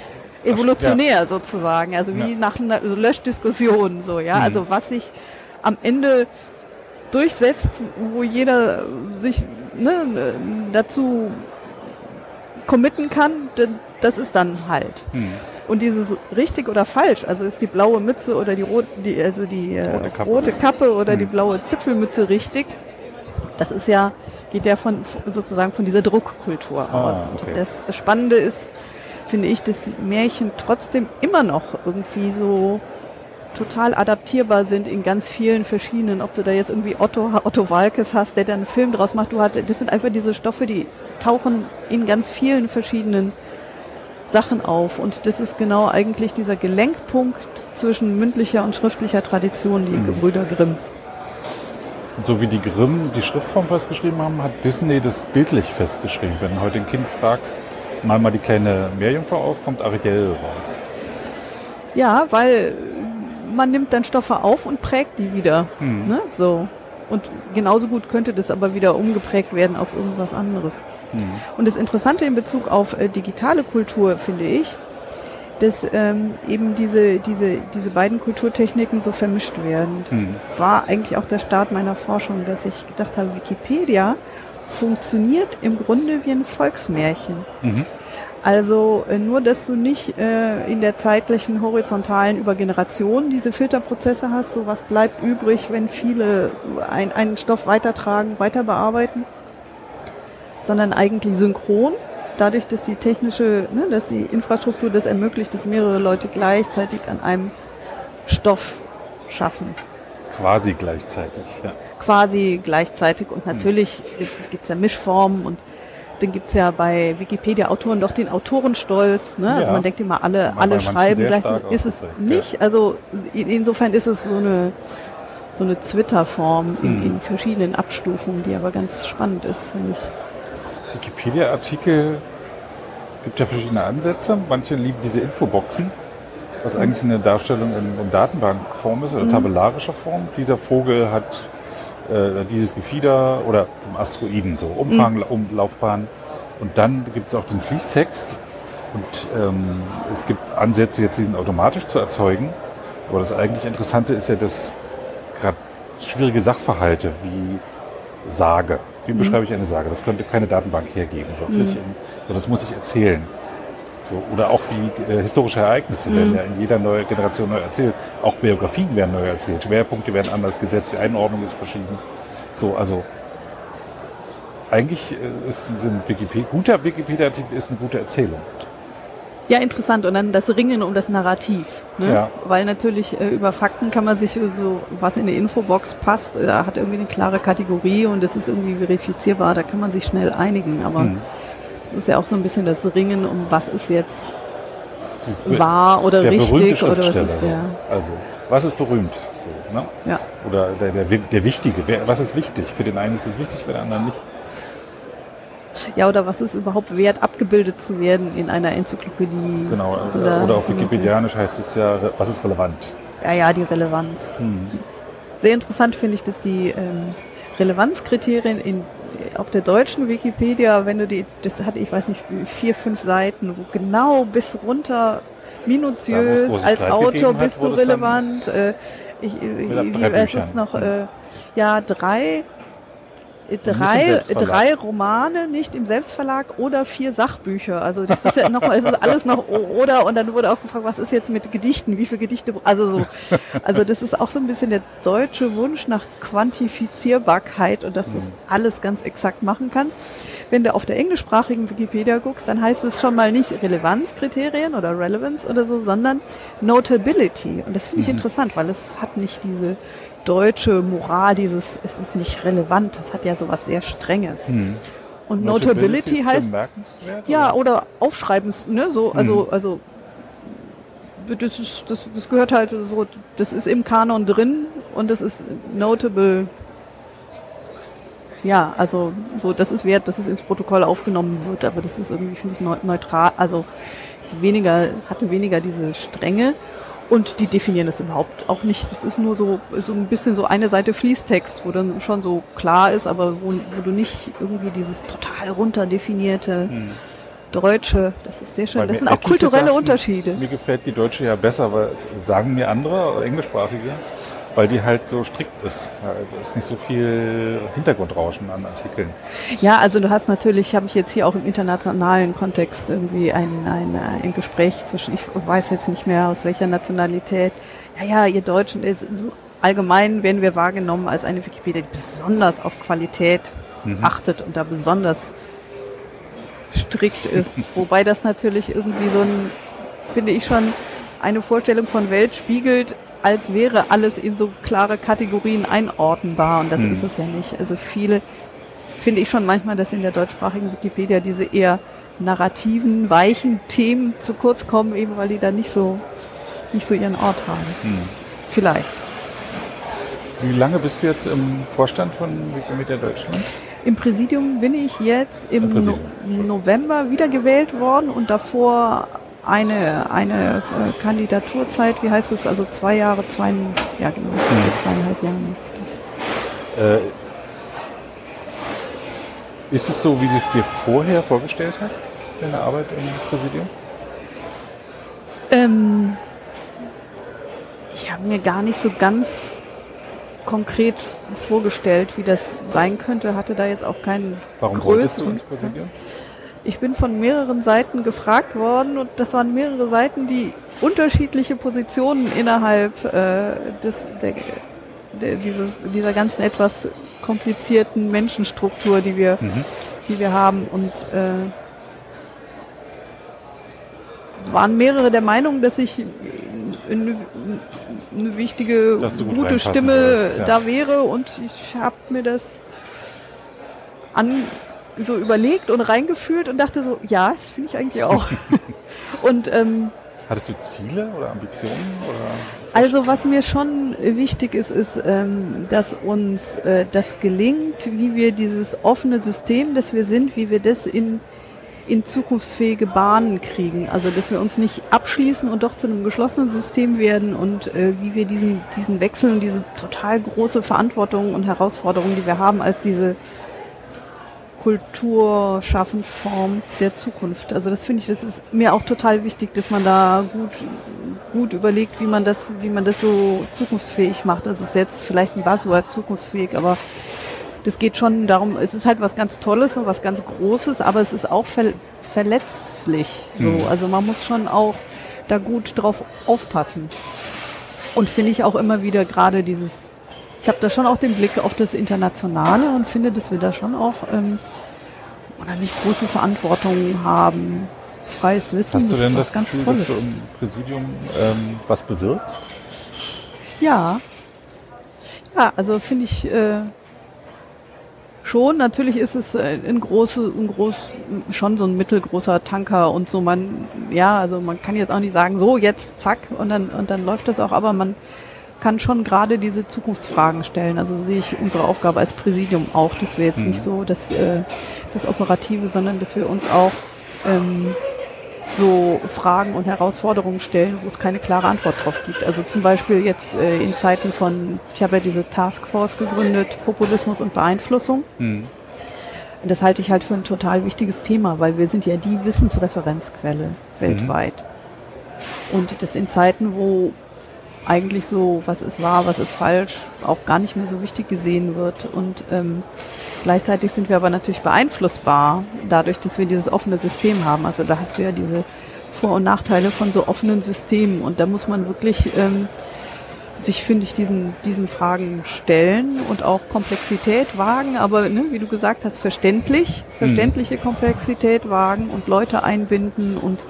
Speaker 3: evolutionär sozusagen, also wie
Speaker 2: Ja.
Speaker 3: nach einer Löschdiskussion so, ja,
Speaker 2: Mhm.
Speaker 3: also was sich am Ende durchsetzt, wo jeder sich ne, dazu committen kann, das ist dann halt.
Speaker 2: Hm.
Speaker 3: Und dieses richtig oder falsch, also ist die blaue Mütze oder die rote, die, also die äh,
Speaker 2: Rote Kappe.
Speaker 3: rote Kappe oder die
Speaker 2: Hm.
Speaker 3: blaue Zipfelmütze richtig, das ist ja, geht ja von sozusagen von dieser Druckkultur
Speaker 2: Ah,
Speaker 3: aus.
Speaker 2: okay.
Speaker 3: Und das Spannende ist, finde ich, dass Märchen trotzdem immer noch irgendwie so total adaptierbar sind in ganz vielen verschiedenen, ob du da jetzt irgendwie Otto, Otto Walkes hast, der dann einen Film draus macht, du hast, das sind einfach diese Stoffe, die tauchen in ganz vielen verschiedenen Sachen auf und das ist genau eigentlich dieser Gelenkpunkt zwischen mündlicher und schriftlicher Tradition, die Gebrüder Grimm.
Speaker 2: Und so wie die Grimm die Schriftform festgeschrieben haben, hat Disney das bildlich festgeschrieben. Wenn du heute ein Kind fragst, mal mal die kleine Meerjungfrau auf, kommt Ariel raus.
Speaker 3: Ja, weil man nimmt dann Stoffe auf und prägt die wieder. Ne? So. Und genauso gut könnte das aber wieder umgeprägt werden auf irgendwas anderes. Und das Interessante in Bezug auf äh, digitale Kultur finde ich, dass ähm, eben diese, diese, diese beiden Kulturtechniken so vermischt werden. Das
Speaker 2: Mhm.
Speaker 3: war eigentlich auch der Start meiner Forschung, dass ich gedacht habe, Wikipedia funktioniert im Grunde wie ein Volksmärchen.
Speaker 2: Mhm.
Speaker 3: Also äh, nur, dass du nicht äh, in der zeitlichen horizontalen über Generationen diese Filterprozesse hast, so was bleibt übrig, wenn viele ein, einen Stoff weitertragen, weiter bearbeiten, sondern eigentlich synchron, dadurch, dass die technische, ne, dass die Infrastruktur das ermöglicht, dass mehrere Leute gleichzeitig an einem Stoff schaffen
Speaker 2: Quasi gleichzeitig. Ja.
Speaker 3: quasi gleichzeitig und natürlich gibt es ja Mischformen und dann gibt's ja bei Wikipedia-Autoren doch den Autorenstolz. Ne? Also
Speaker 2: Ja.
Speaker 3: man denkt immer, alle,
Speaker 2: Bei
Speaker 3: alle schreiben gleich. Ist es nicht. Also in, insofern ist es so eine, so eine Twitter-Form in,
Speaker 2: Mhm.
Speaker 3: in verschiedenen Abstufungen, die aber ganz spannend ist, finde ich.
Speaker 2: Wikipedia-Artikel gibt ja verschiedene Ansätze. Manche lieben diese Infoboxen, was eigentlich eine Darstellung in, in Datenbankform ist oder tabellarischer Form. Dieser Vogel hat äh, dieses Gefieder oder vom Asteroiden, so Umfang, Umlaufbahn. Und dann gibt es auch den Fließtext. Und ähm, es gibt Ansätze, jetzt diesen automatisch zu erzeugen. Aber das eigentlich Interessante ist ja, dass gerade schwierige Sachverhalte wie Sage. Wie beschreibe ich eine Sage? Das könnte keine Datenbank hergeben, wirklich. So, das muss ich erzählen. So, oder auch wie äh, historische Ereignisse werden ja in jeder neuen Generation neu erzählt. Auch Biografien werden neu erzählt. Schwerpunkte werden anders gesetzt. Die Einordnung ist verschieden. So, also eigentlich äh, ist sind Wikipedia, guter Wikipedia-Artikel ist eine gute Erzählung.
Speaker 3: Ja, interessant. Und dann das Ringen um das Narrativ. Ne?
Speaker 2: Ja.
Speaker 3: Weil natürlich äh, über Fakten kann man sich so, was in die Infobox passt, äh, hat irgendwie eine klare Kategorie und es ist irgendwie verifizierbar, da kann man sich schnell einigen. Aber
Speaker 2: Hm.
Speaker 3: es ist ja auch so ein bisschen das Ringen um, was ist jetzt
Speaker 2: Das ist
Speaker 3: wahr oder richtig oder was ist der.
Speaker 2: Also, was ist berühmt? So, ne?
Speaker 3: Ja.
Speaker 2: Oder der, der, der Wichtige. Was ist wichtig? Für den einen ist es wichtig, für den anderen nicht.
Speaker 3: Ja, oder was ist überhaupt wert, abgebildet zu werden in einer Enzyklopädie?
Speaker 2: Genau.
Speaker 3: Also da-
Speaker 2: oder auf Wikipedianisch heißt es ja, was ist relevant?
Speaker 3: Ja, ja, die Relevanz.
Speaker 2: Hm.
Speaker 3: Sehr interessant finde ich, dass die ähm, Relevanzkriterien in, auf der deutschen Wikipedia, wenn du die, das hat, ich weiß nicht, vier, fünf Seiten, wo genau bis runter
Speaker 2: Da,
Speaker 3: minutiös
Speaker 2: große
Speaker 3: als Autor
Speaker 2: gegeben hat,
Speaker 3: bist du relevant. Äh, ich, äh,
Speaker 2: Mit
Speaker 3: wie es
Speaker 2: Büchern.
Speaker 3: noch? Äh, ja, drei. Drei,
Speaker 2: Selbstverlag.
Speaker 3: drei Romane nicht im Selbstverlag oder vier Sachbücher. Also das ist ja noch, es ist alles noch oder und dann wurde auch gefragt, was ist jetzt mit Gedichten? Wie viele Gedichte? Also so, also das ist auch so ein bisschen der deutsche Wunsch nach Quantifizierbarkeit und dass du das alles ganz exakt machen kannst. wenn du auf der englischsprachigen Wikipedia guckst, dann heißt es schon mal nicht Relevanzkriterien oder Relevance oder so, sondern Notability. Und das finde ich
Speaker 2: Mhm.
Speaker 3: interessant, weil es hat nicht diese deutsche Moral, dieses, es ist nicht relevant, das hat ja sowas sehr Strenges. Und Notability,
Speaker 2: ist
Speaker 3: heißt, ja,
Speaker 2: oder?
Speaker 3: aufschreibens, ne, so, also, also, das ist, das, das gehört halt so, das ist im Kanon drin und das ist notable. Ja, also, so, das ist wert, dass es ins Protokoll aufgenommen wird, aber das ist irgendwie, finde ich, neu- neutral, also, weniger, hatte weniger diese Strenge. Und die definieren das überhaupt auch nicht. Das ist nur so, ist so ein bisschen so eine Seite Fließtext, wo dann schon so klar ist, aber wo, wo du nicht irgendwie dieses total runterdefinierte Deutsche, das ist sehr schön.
Speaker 2: Weil
Speaker 3: Das sind auch kulturelle
Speaker 2: Sachen-
Speaker 3: Unterschiede.
Speaker 2: Mir gefällt die deutsche ja besser, weil sagen mir andere, englischsprachige, weil die halt so strikt ist. Da ist nicht so viel Hintergrundrauschen an Artikeln.
Speaker 3: Ja, also du hast natürlich, habe ich jetzt hier auch im internationalen Kontext irgendwie ein, ein, ein Gespräch zwischen, ich weiß jetzt nicht mehr aus welcher Nationalität. Ja, ja, ihr Deutschen, so allgemein werden wir wahrgenommen als eine Wikipedia, die besonders auf Qualität achtet und da besonders strikt ist. Wobei das natürlich irgendwie so ein, finde ich schon, eine Vorstellung von Welt spiegelt, als wäre alles in so klare Kategorien einordnbar. Und das ist es ja nicht. Also viele, finde ich schon manchmal, dass in der deutschsprachigen Wikipedia diese eher narrativen, weichen Themen zu kurz kommen, eben weil die da nicht so, nicht so ihren Ort haben. Vielleicht.
Speaker 2: Wie lange bist du jetzt im Vorstand von Wikimedia Deutschland?
Speaker 3: Im Präsidium bin ich jetzt im no. November wiedergewählt worden und davor eine, eine äh, Kandidaturzeit, wie heißt es, also zwei Jahre, zwei, ja genau, zweieinhalb Jahre.
Speaker 2: Äh, ist es so, wie du es dir vorher vorgestellt hast, deine Arbeit im Präsidium?
Speaker 3: Ähm, ich habe mir gar nicht so ganz konkret vorgestellt, wie das sein könnte, hatte da jetzt auch keinen
Speaker 2: Warum wolltest du
Speaker 3: größeren-
Speaker 2: ins Präsidium?
Speaker 3: Ich bin von mehreren Seiten gefragt worden und das waren mehrere Seiten, die unterschiedliche Positionen innerhalb äh, des, der, der, dieses, dieser ganzen etwas komplizierten Menschenstruktur, die wir, die wir haben. Und äh, waren mehrere der Meinung, dass ich eine, eine wichtige,
Speaker 2: gut
Speaker 3: gute Stimme
Speaker 2: würdest, ja.
Speaker 3: da wäre. Und ich habe mir das an, so überlegt und reingefühlt und dachte so, ja, das finde ich eigentlich auch. und ähm,
Speaker 2: Hattest du Ziele oder Ambitionen? Oder?
Speaker 3: also was mir schon wichtig ist, ist, ähm, dass uns äh, das gelingt, wie wir dieses offene System, das wir sind, wie wir das in, in zukunftsfähige Bahnen kriegen. Also dass wir uns nicht abschließen und doch zu einem geschlossenen System werden und äh, wie wir diesen, diesen Wechsel und diese total große Verantwortung und Herausforderung, die wir haben als diese Kulturschaffensform der Zukunft. Also das finde ich, das ist mir auch total wichtig, dass man da gut, gut überlegt, wie man das, wie man das so zukunftsfähig macht. Also es ist jetzt vielleicht ein Buzzword zukunftsfähig, aber das geht schon darum, es ist halt was ganz Tolles und was ganz Großes, aber es ist auch ver verletzlich. So. Also man muss schon auch da gut drauf aufpassen. Und finde ich auch immer wieder gerade dieses, ich habe da schon auch den Blick auf das Internationale und finde, dass wir da schon auch ähm, unheimlich große Verantwortung haben. Freies Wissen,
Speaker 2: Hast du
Speaker 3: das
Speaker 2: denn
Speaker 3: ist
Speaker 2: das
Speaker 3: was ganz
Speaker 2: Gefühl,
Speaker 3: Tolles.
Speaker 2: dass du im Präsidium ähm, was bewirkst?
Speaker 3: Ja. Ja, also finde ich äh, schon. Natürlich ist es äh, ein große, ein groß, schon so ein mittelgroßer Tanker und so. Man, ja, also man kann jetzt auch nicht sagen, so jetzt zack und dann und dann läuft das auch. Aber man kann schon gerade diese Zukunftsfragen stellen. Also sehe ich unsere Aufgabe als Präsidium auch, dass wir jetzt nicht so das, äh, das Operative, sondern dass wir uns auch ähm, so Fragen und Herausforderungen stellen, wo es keine klare Antwort drauf gibt. Also zum Beispiel jetzt äh, in Zeiten von, ich habe ja diese Taskforce gegründet, Populismus und Beeinflussung. Und das halte ich halt für ein total wichtiges Thema, weil wir sind ja die Wissensreferenzquelle weltweit. Und das in Zeiten, wo eigentlich so, was ist wahr, was ist falsch, auch gar nicht mehr so wichtig gesehen wird. Und ähm, gleichzeitig sind wir aber natürlich beeinflussbar, dadurch, dass wir dieses offene System haben. Also da hast du ja diese Vor- und Nachteile von so offenen Systemen. Und da muss man wirklich ähm, sich, finde ich, diesen, diesen Fragen stellen und auch Komplexität wagen, aber ne, wie du gesagt hast, verständlich, verständliche Komplexität wagen und Leute einbinden und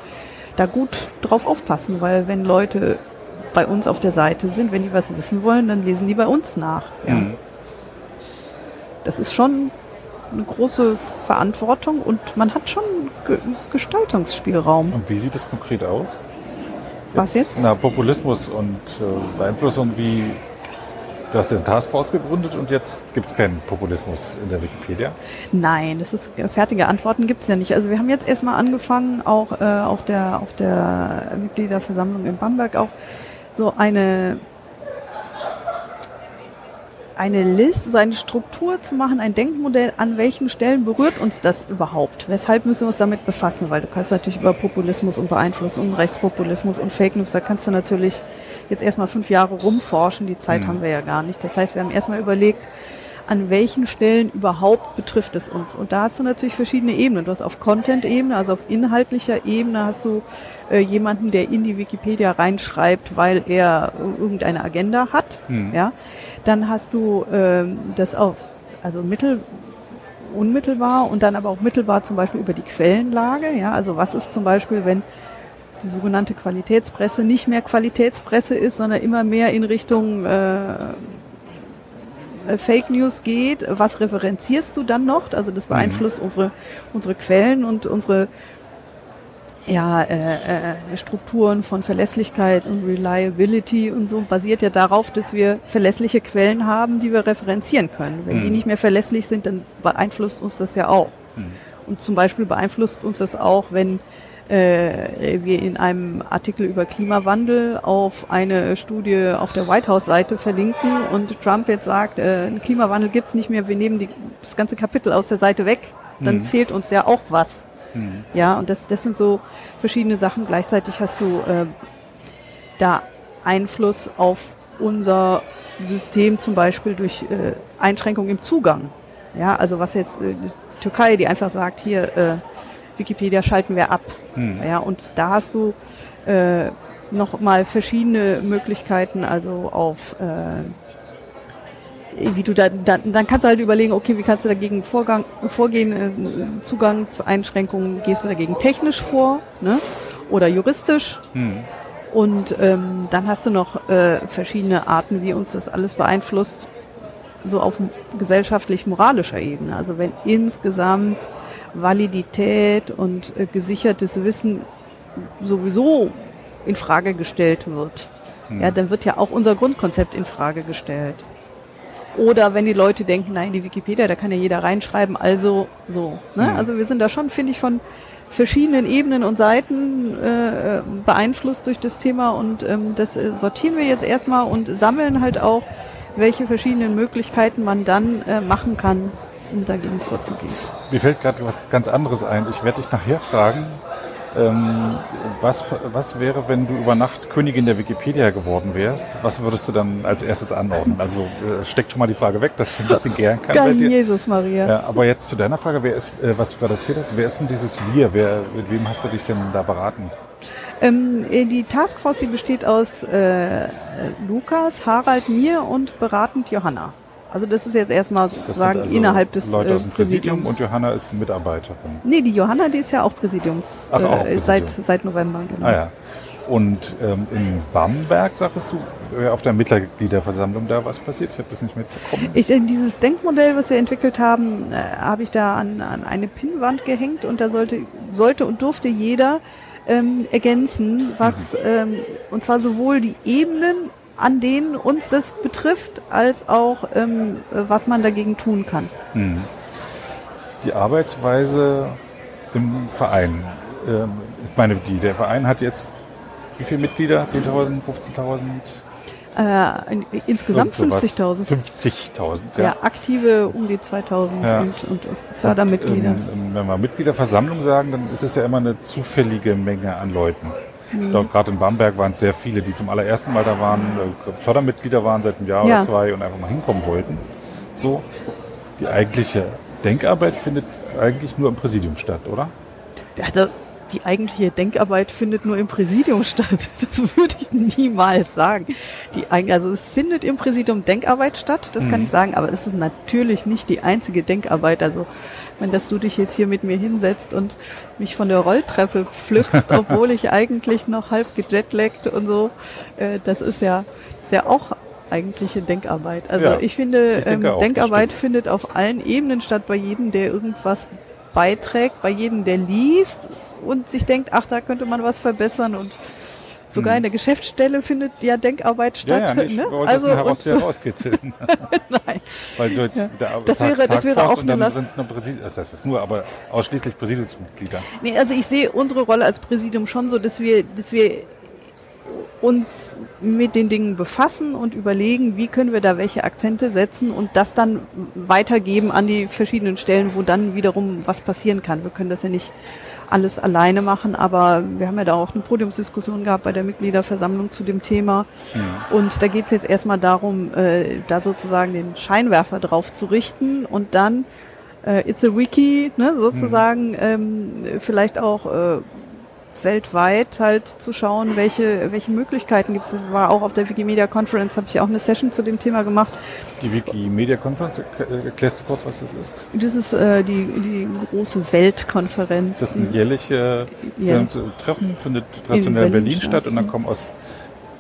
Speaker 3: da gut drauf aufpassen, weil wenn Leute bei uns auf der Seite sind, wenn die was wissen wollen, dann lesen die bei uns nach. Ja.
Speaker 2: Mhm.
Speaker 3: Das ist schon eine große Verantwortung und man hat schon Ge Gestaltungsspielraum.
Speaker 2: Und wie sieht es konkret aus?
Speaker 3: Was jetzt?
Speaker 2: Na, Populismus und äh, Beeinflussung wie. Du hast den Taskforce gegründet und jetzt gibt es keinen Populismus in der Wikipedia.
Speaker 3: Nein, das ist fertige Antworten gibt's ja nicht. Also wir haben jetzt erstmal angefangen, auch äh, auf der auf der Mitgliederversammlung in Bamberg auch so eine eine Liste, so eine Struktur zu machen, ein Denkmodell, an welchen Stellen berührt uns das überhaupt? Weshalb müssen wir uns damit befassen? Weil du kannst natürlich über Populismus und Beeinflussung, Rechtspopulismus und Fake News, da kannst du natürlich jetzt erstmal fünf Jahre rumforschen, die Zeit
Speaker 2: Mhm.
Speaker 3: haben wir ja gar nicht. Das heißt, wir haben erstmal überlegt, an welchen Stellen überhaupt betrifft es uns. Und da hast du natürlich verschiedene Ebenen. Du hast auf Content-Ebene, also auf inhaltlicher Ebene hast du äh, jemanden, der in die Wikipedia reinschreibt, weil er irgendeine Agenda hat.
Speaker 2: Mhm.
Speaker 3: Ja, dann hast du ähm, das auch, also mittel unmittelbar und dann aber auch mittelbar zum Beispiel über die Quellenlage. Ja, also was ist zum Beispiel, wenn die sogenannte Qualitätspresse nicht mehr Qualitätspresse ist, sondern immer mehr in Richtung äh, äh, Fake News geht, was referenzierst du dann noch? Also das beeinflusst unsere, unsere Quellen und unsere ja, äh, äh, Strukturen von Verlässlichkeit und Reliability und so basiert ja darauf, dass wir verlässliche Quellen haben, die wir referenzieren können. Wenn die
Speaker 2: Mhm.
Speaker 3: nicht mehr verlässlich sind, dann beeinflusst uns das ja auch. Und zum Beispiel beeinflusst uns das auch, wenn äh, wir in einem Artikel über Klimawandel auf eine Studie auf der White House-Seite verlinken und Trump jetzt sagt, äh, Klimawandel gibt's nicht mehr, wir nehmen die, das ganze Kapitel aus der Seite weg, dann fehlt uns ja auch was. Ja, und das, das sind so verschiedene Sachen. Gleichzeitig hast du äh, da Einfluss auf unser System, zum Beispiel durch äh, Einschränkungen im Zugang. Ja, also was jetzt äh, die Türkei, die einfach sagt, hier äh, Wikipedia schalten wir ab. Ja, und da hast du äh, noch mal verschiedene Möglichkeiten, also auf äh, wie du da, dann, dann kannst du halt überlegen, okay, wie kannst du dagegen Vorgang, vorgehen, äh, Zugangseinschränkungen, gehst du dagegen technisch vor, ne? Oder juristisch. Und ähm, dann hast du noch äh, verschiedene Arten, wie uns das alles beeinflusst, so auf gesellschaftlich-moralischer Ebene. Also wenn insgesamt Validität und äh, gesichertes Wissen sowieso in Frage gestellt wird, ja, dann wird ja auch unser Grundkonzept in Frage gestellt. Oder wenn die Leute denken, nein, die Wikipedia, da kann ja jeder reinschreiben, also so. Ne? Also wir sind da schon, finde ich, von verschiedenen Ebenen und Seiten äh, beeinflusst durch das Thema und ähm, das äh, sortieren wir jetzt erstmal und sammeln halt auch, welche verschiedenen Möglichkeiten man dann äh, machen kann, um dagegen vorzugehen.
Speaker 2: Mir fällt gerade was ganz anderes ein. Ich werde dich nachher fragen, ähm, was, was wäre, wenn du über Nacht Königin der Wikipedia geworden wärst? Was würdest du dann als erstes anordnen? Also äh, steckt schon mal die Frage weg, dass ich ein bisschen gären kann
Speaker 3: Geil. Jesus Maria.
Speaker 2: Ja, aber jetzt zu deiner Frage, wer ist, äh, was du gerade erzählt hast, wer ist denn dieses Wir? Wer, mit wem hast du dich denn da beraten?
Speaker 3: Ähm, äh, die Taskforce die besteht aus äh, Lukas, Harald, mir und beratend Johanna. Also das ist jetzt erstmal sozusagen
Speaker 2: also
Speaker 3: innerhalb des
Speaker 2: Leute
Speaker 3: äh,
Speaker 2: aus dem Präsidium
Speaker 3: Präsidiums.
Speaker 2: und Johanna ist Mitarbeiterin.
Speaker 3: nee, die Johanna, die ist ja auch Präsidiums,
Speaker 2: Ach, auch
Speaker 3: äh,
Speaker 2: Präsidium.
Speaker 3: seit, seit November. Genau.
Speaker 2: Ah ja. Und ähm, in Bamberg, sagtest du, äh, auf der Mitgliederversammlung da was passiert? Ich habe das nicht mitbekommen.
Speaker 3: Ich, dieses Denkmodell, was wir entwickelt haben, äh, habe ich da an, an eine Pinnwand gehängt und da sollte, sollte und durfte jeder ähm, ergänzen, was, ähm, und zwar sowohl die Ebenen, an denen uns das betrifft, als auch ähm, äh, was man dagegen tun kann.
Speaker 2: Die Arbeitsweise im Verein. Ähm, ich meine, die, der Verein hat jetzt wie viele Mitglieder? 10.000, 15.000?
Speaker 3: Äh, in, insgesamt
Speaker 2: Irgend
Speaker 3: 50.000.
Speaker 2: 50.000,
Speaker 3: Ja.
Speaker 2: ja.
Speaker 3: aktive um die 2000
Speaker 2: Ja.
Speaker 3: und, und Fördermitglieder.
Speaker 2: Und, ähm, wenn wir Mitgliederversammlung sagen, dann ist es ja immer eine zufällige Menge an Leuten.
Speaker 3: Mhm.
Speaker 2: Dort Gerade in Bamberg waren es sehr viele, die zum allerersten Mal da waren, äh, Fördermitglieder waren seit einem Jahr
Speaker 3: Ja.
Speaker 2: oder zwei und einfach mal hinkommen wollten. So, die eigentliche Denkarbeit findet eigentlich nur im Präsidium statt, oder?
Speaker 3: Also die eigentliche Denkarbeit findet nur im Präsidium statt. Das würde ich niemals sagen. Die, also es findet im Präsidium Denkarbeit statt, das kann
Speaker 2: Mhm.
Speaker 3: ich sagen, aber es ist natürlich nicht die einzige Denkarbeit. Also wenn dass du dich jetzt hier mit mir hinsetzt und mich von der Rolltreppe pflückst, obwohl ich eigentlich noch halb gejetlaggt und so, äh, das ist ja, ist ja auch eigentliche Denkarbeit. Also
Speaker 2: Ja,
Speaker 3: ich finde,
Speaker 2: ich
Speaker 3: ähm,
Speaker 2: auch,
Speaker 3: Denkarbeit findet auf allen Ebenen statt, bei jedem, der irgendwas beiträgt, bei jedem, der liest und sich denkt, ach, da könnte man was verbessern und sogar in der Geschäftsstelle findet ja Denkarbeit
Speaker 2: Mhm. Ja,
Speaker 3: statt.
Speaker 2: ja, ich
Speaker 3: ne? Also
Speaker 2: das heraus,
Speaker 3: und,
Speaker 2: herauskitzeln.
Speaker 3: nein.
Speaker 2: Weil du jetzt
Speaker 3: Ja.
Speaker 2: da
Speaker 3: Das
Speaker 2: sagst,
Speaker 3: wäre- das
Speaker 2: Tag
Speaker 3: wäre
Speaker 2: brauchst
Speaker 3: auch
Speaker 2: und dann sind es nur Präsidium, das heißt es nur, aber ausschließlich Präsidiumsmitglieder.
Speaker 3: Nee, also ich sehe unsere Rolle als Präsidium schon so, dass wir, dass wir uns mit den Dingen befassen und überlegen, wie können wir da welche Akzente setzen und das dann weitergeben an die verschiedenen Stellen, wo dann wiederum was passieren kann. Wir können das ja nicht alles alleine machen, aber wir haben ja da auch eine Podiumsdiskussion gehabt bei der Mitgliederversammlung zu dem Thema. Und da geht es jetzt erstmal darum, äh, da sozusagen den Scheinwerfer drauf zu richten und dann äh, It's a Wiki, ne, sozusagen ähm, vielleicht auch äh, weltweit halt zu schauen, welche, welche Möglichkeiten gibt es. Ich war auch auf der Wikimedia Conference, habe ich auch eine Session zu dem Thema gemacht.
Speaker 2: Die Wikimedia Conference, äh, erklärst du kurz, was das ist?
Speaker 3: Das ist äh, die, die große Weltkonferenz.
Speaker 2: Das ist ein
Speaker 3: die-
Speaker 2: jährliche
Speaker 3: Ja.
Speaker 2: Treffen, findet traditionell in
Speaker 3: Berlin
Speaker 2: Berlin,
Speaker 3: statt.
Speaker 2: und dann kommen aus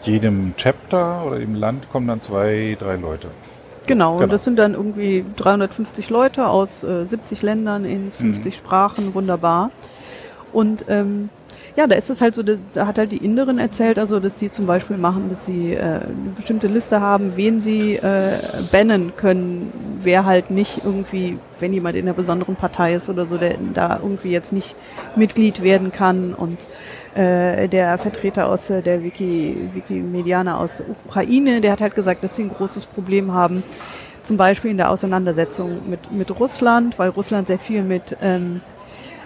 Speaker 2: jedem Chapter oder jedem Land kommen dann zwei, drei Leute.
Speaker 3: Genau,
Speaker 2: Genau.
Speaker 3: und das sind dann irgendwie 350 Leute aus äh, 70 Ländern in 50 Sprachen, wunderbar. Und ähm, ja, da ist es halt so, da hat halt die Inderin erzählt, also dass die zum Beispiel machen, dass sie äh, eine bestimmte Liste haben, wen sie äh, bannen können, wer halt nicht irgendwie, wenn jemand in einer besonderen Partei ist oder so, der da irgendwie jetzt nicht Mitglied werden kann. Und äh, der Vertreter aus äh, der Wiki, Wikimedianer aus Ukraine, der hat halt gesagt, dass sie ein großes Problem haben, zum Beispiel in der Auseinandersetzung mit, mit Russland, weil Russland sehr viel mit, ähm,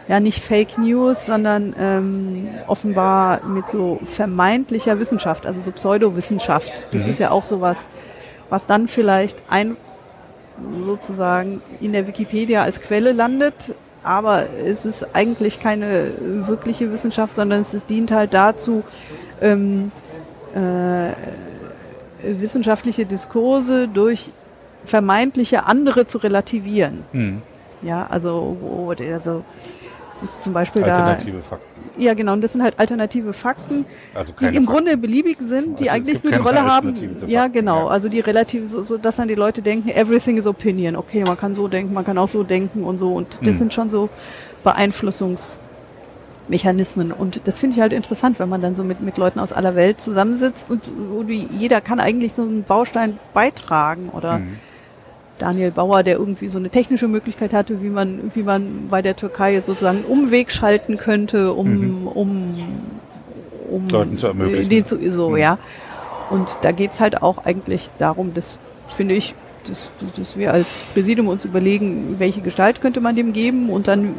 Speaker 3: ja nicht Fake News, sondern ähm, offenbar mit so vermeintlicher Wissenschaft, also so Pseudowissenschaft. Das ist ja auch sowas, was dann vielleicht ein sozusagen in der Wikipedia als Quelle landet, aber es ist eigentlich keine wirkliche Wissenschaft, sondern es dient halt dazu, ähm, äh, wissenschaftliche Diskurse durch vermeintliche andere zu relativieren.
Speaker 2: Hm.
Speaker 3: Ja, also, also es ist zum Beispiel
Speaker 2: Alternative Fakten.
Speaker 3: da. Ja, genau, und das sind halt alternative Fakten,
Speaker 2: Also
Speaker 3: die im
Speaker 2: Fakten.
Speaker 3: Grunde beliebig sind, die
Speaker 2: Also
Speaker 3: eigentlich nur die Rolle haben. Ja,
Speaker 2: Fakten,
Speaker 3: genau,
Speaker 2: ja.
Speaker 3: also die relativ, so, so, dass dann die Leute denken, everything is opinion. Okay, man kann so denken, man kann auch so denken und so. Und das
Speaker 2: Hm.
Speaker 3: sind schon so Beeinflussungsmechanismen. Und das finde ich halt interessant, wenn man dann so mit, mit Leuten aus aller Welt zusammensitzt und jeder kann eigentlich so einen Baustein beitragen oder
Speaker 2: Hm.
Speaker 3: Daniel Bauer, der irgendwie so eine technische Möglichkeit hatte, wie man, wie man bei der Türkei jetzt sozusagen einen Umweg schalten könnte, um, um, um
Speaker 2: Mhm. Leuten zu ermöglichen.
Speaker 3: Den zu, so,
Speaker 2: Mhm.
Speaker 3: ja. Und da geht's halt auch eigentlich darum, dass, finde ich, dass, dass wir als Präsidium uns überlegen, welche Gestalt könnte man dem geben und dann,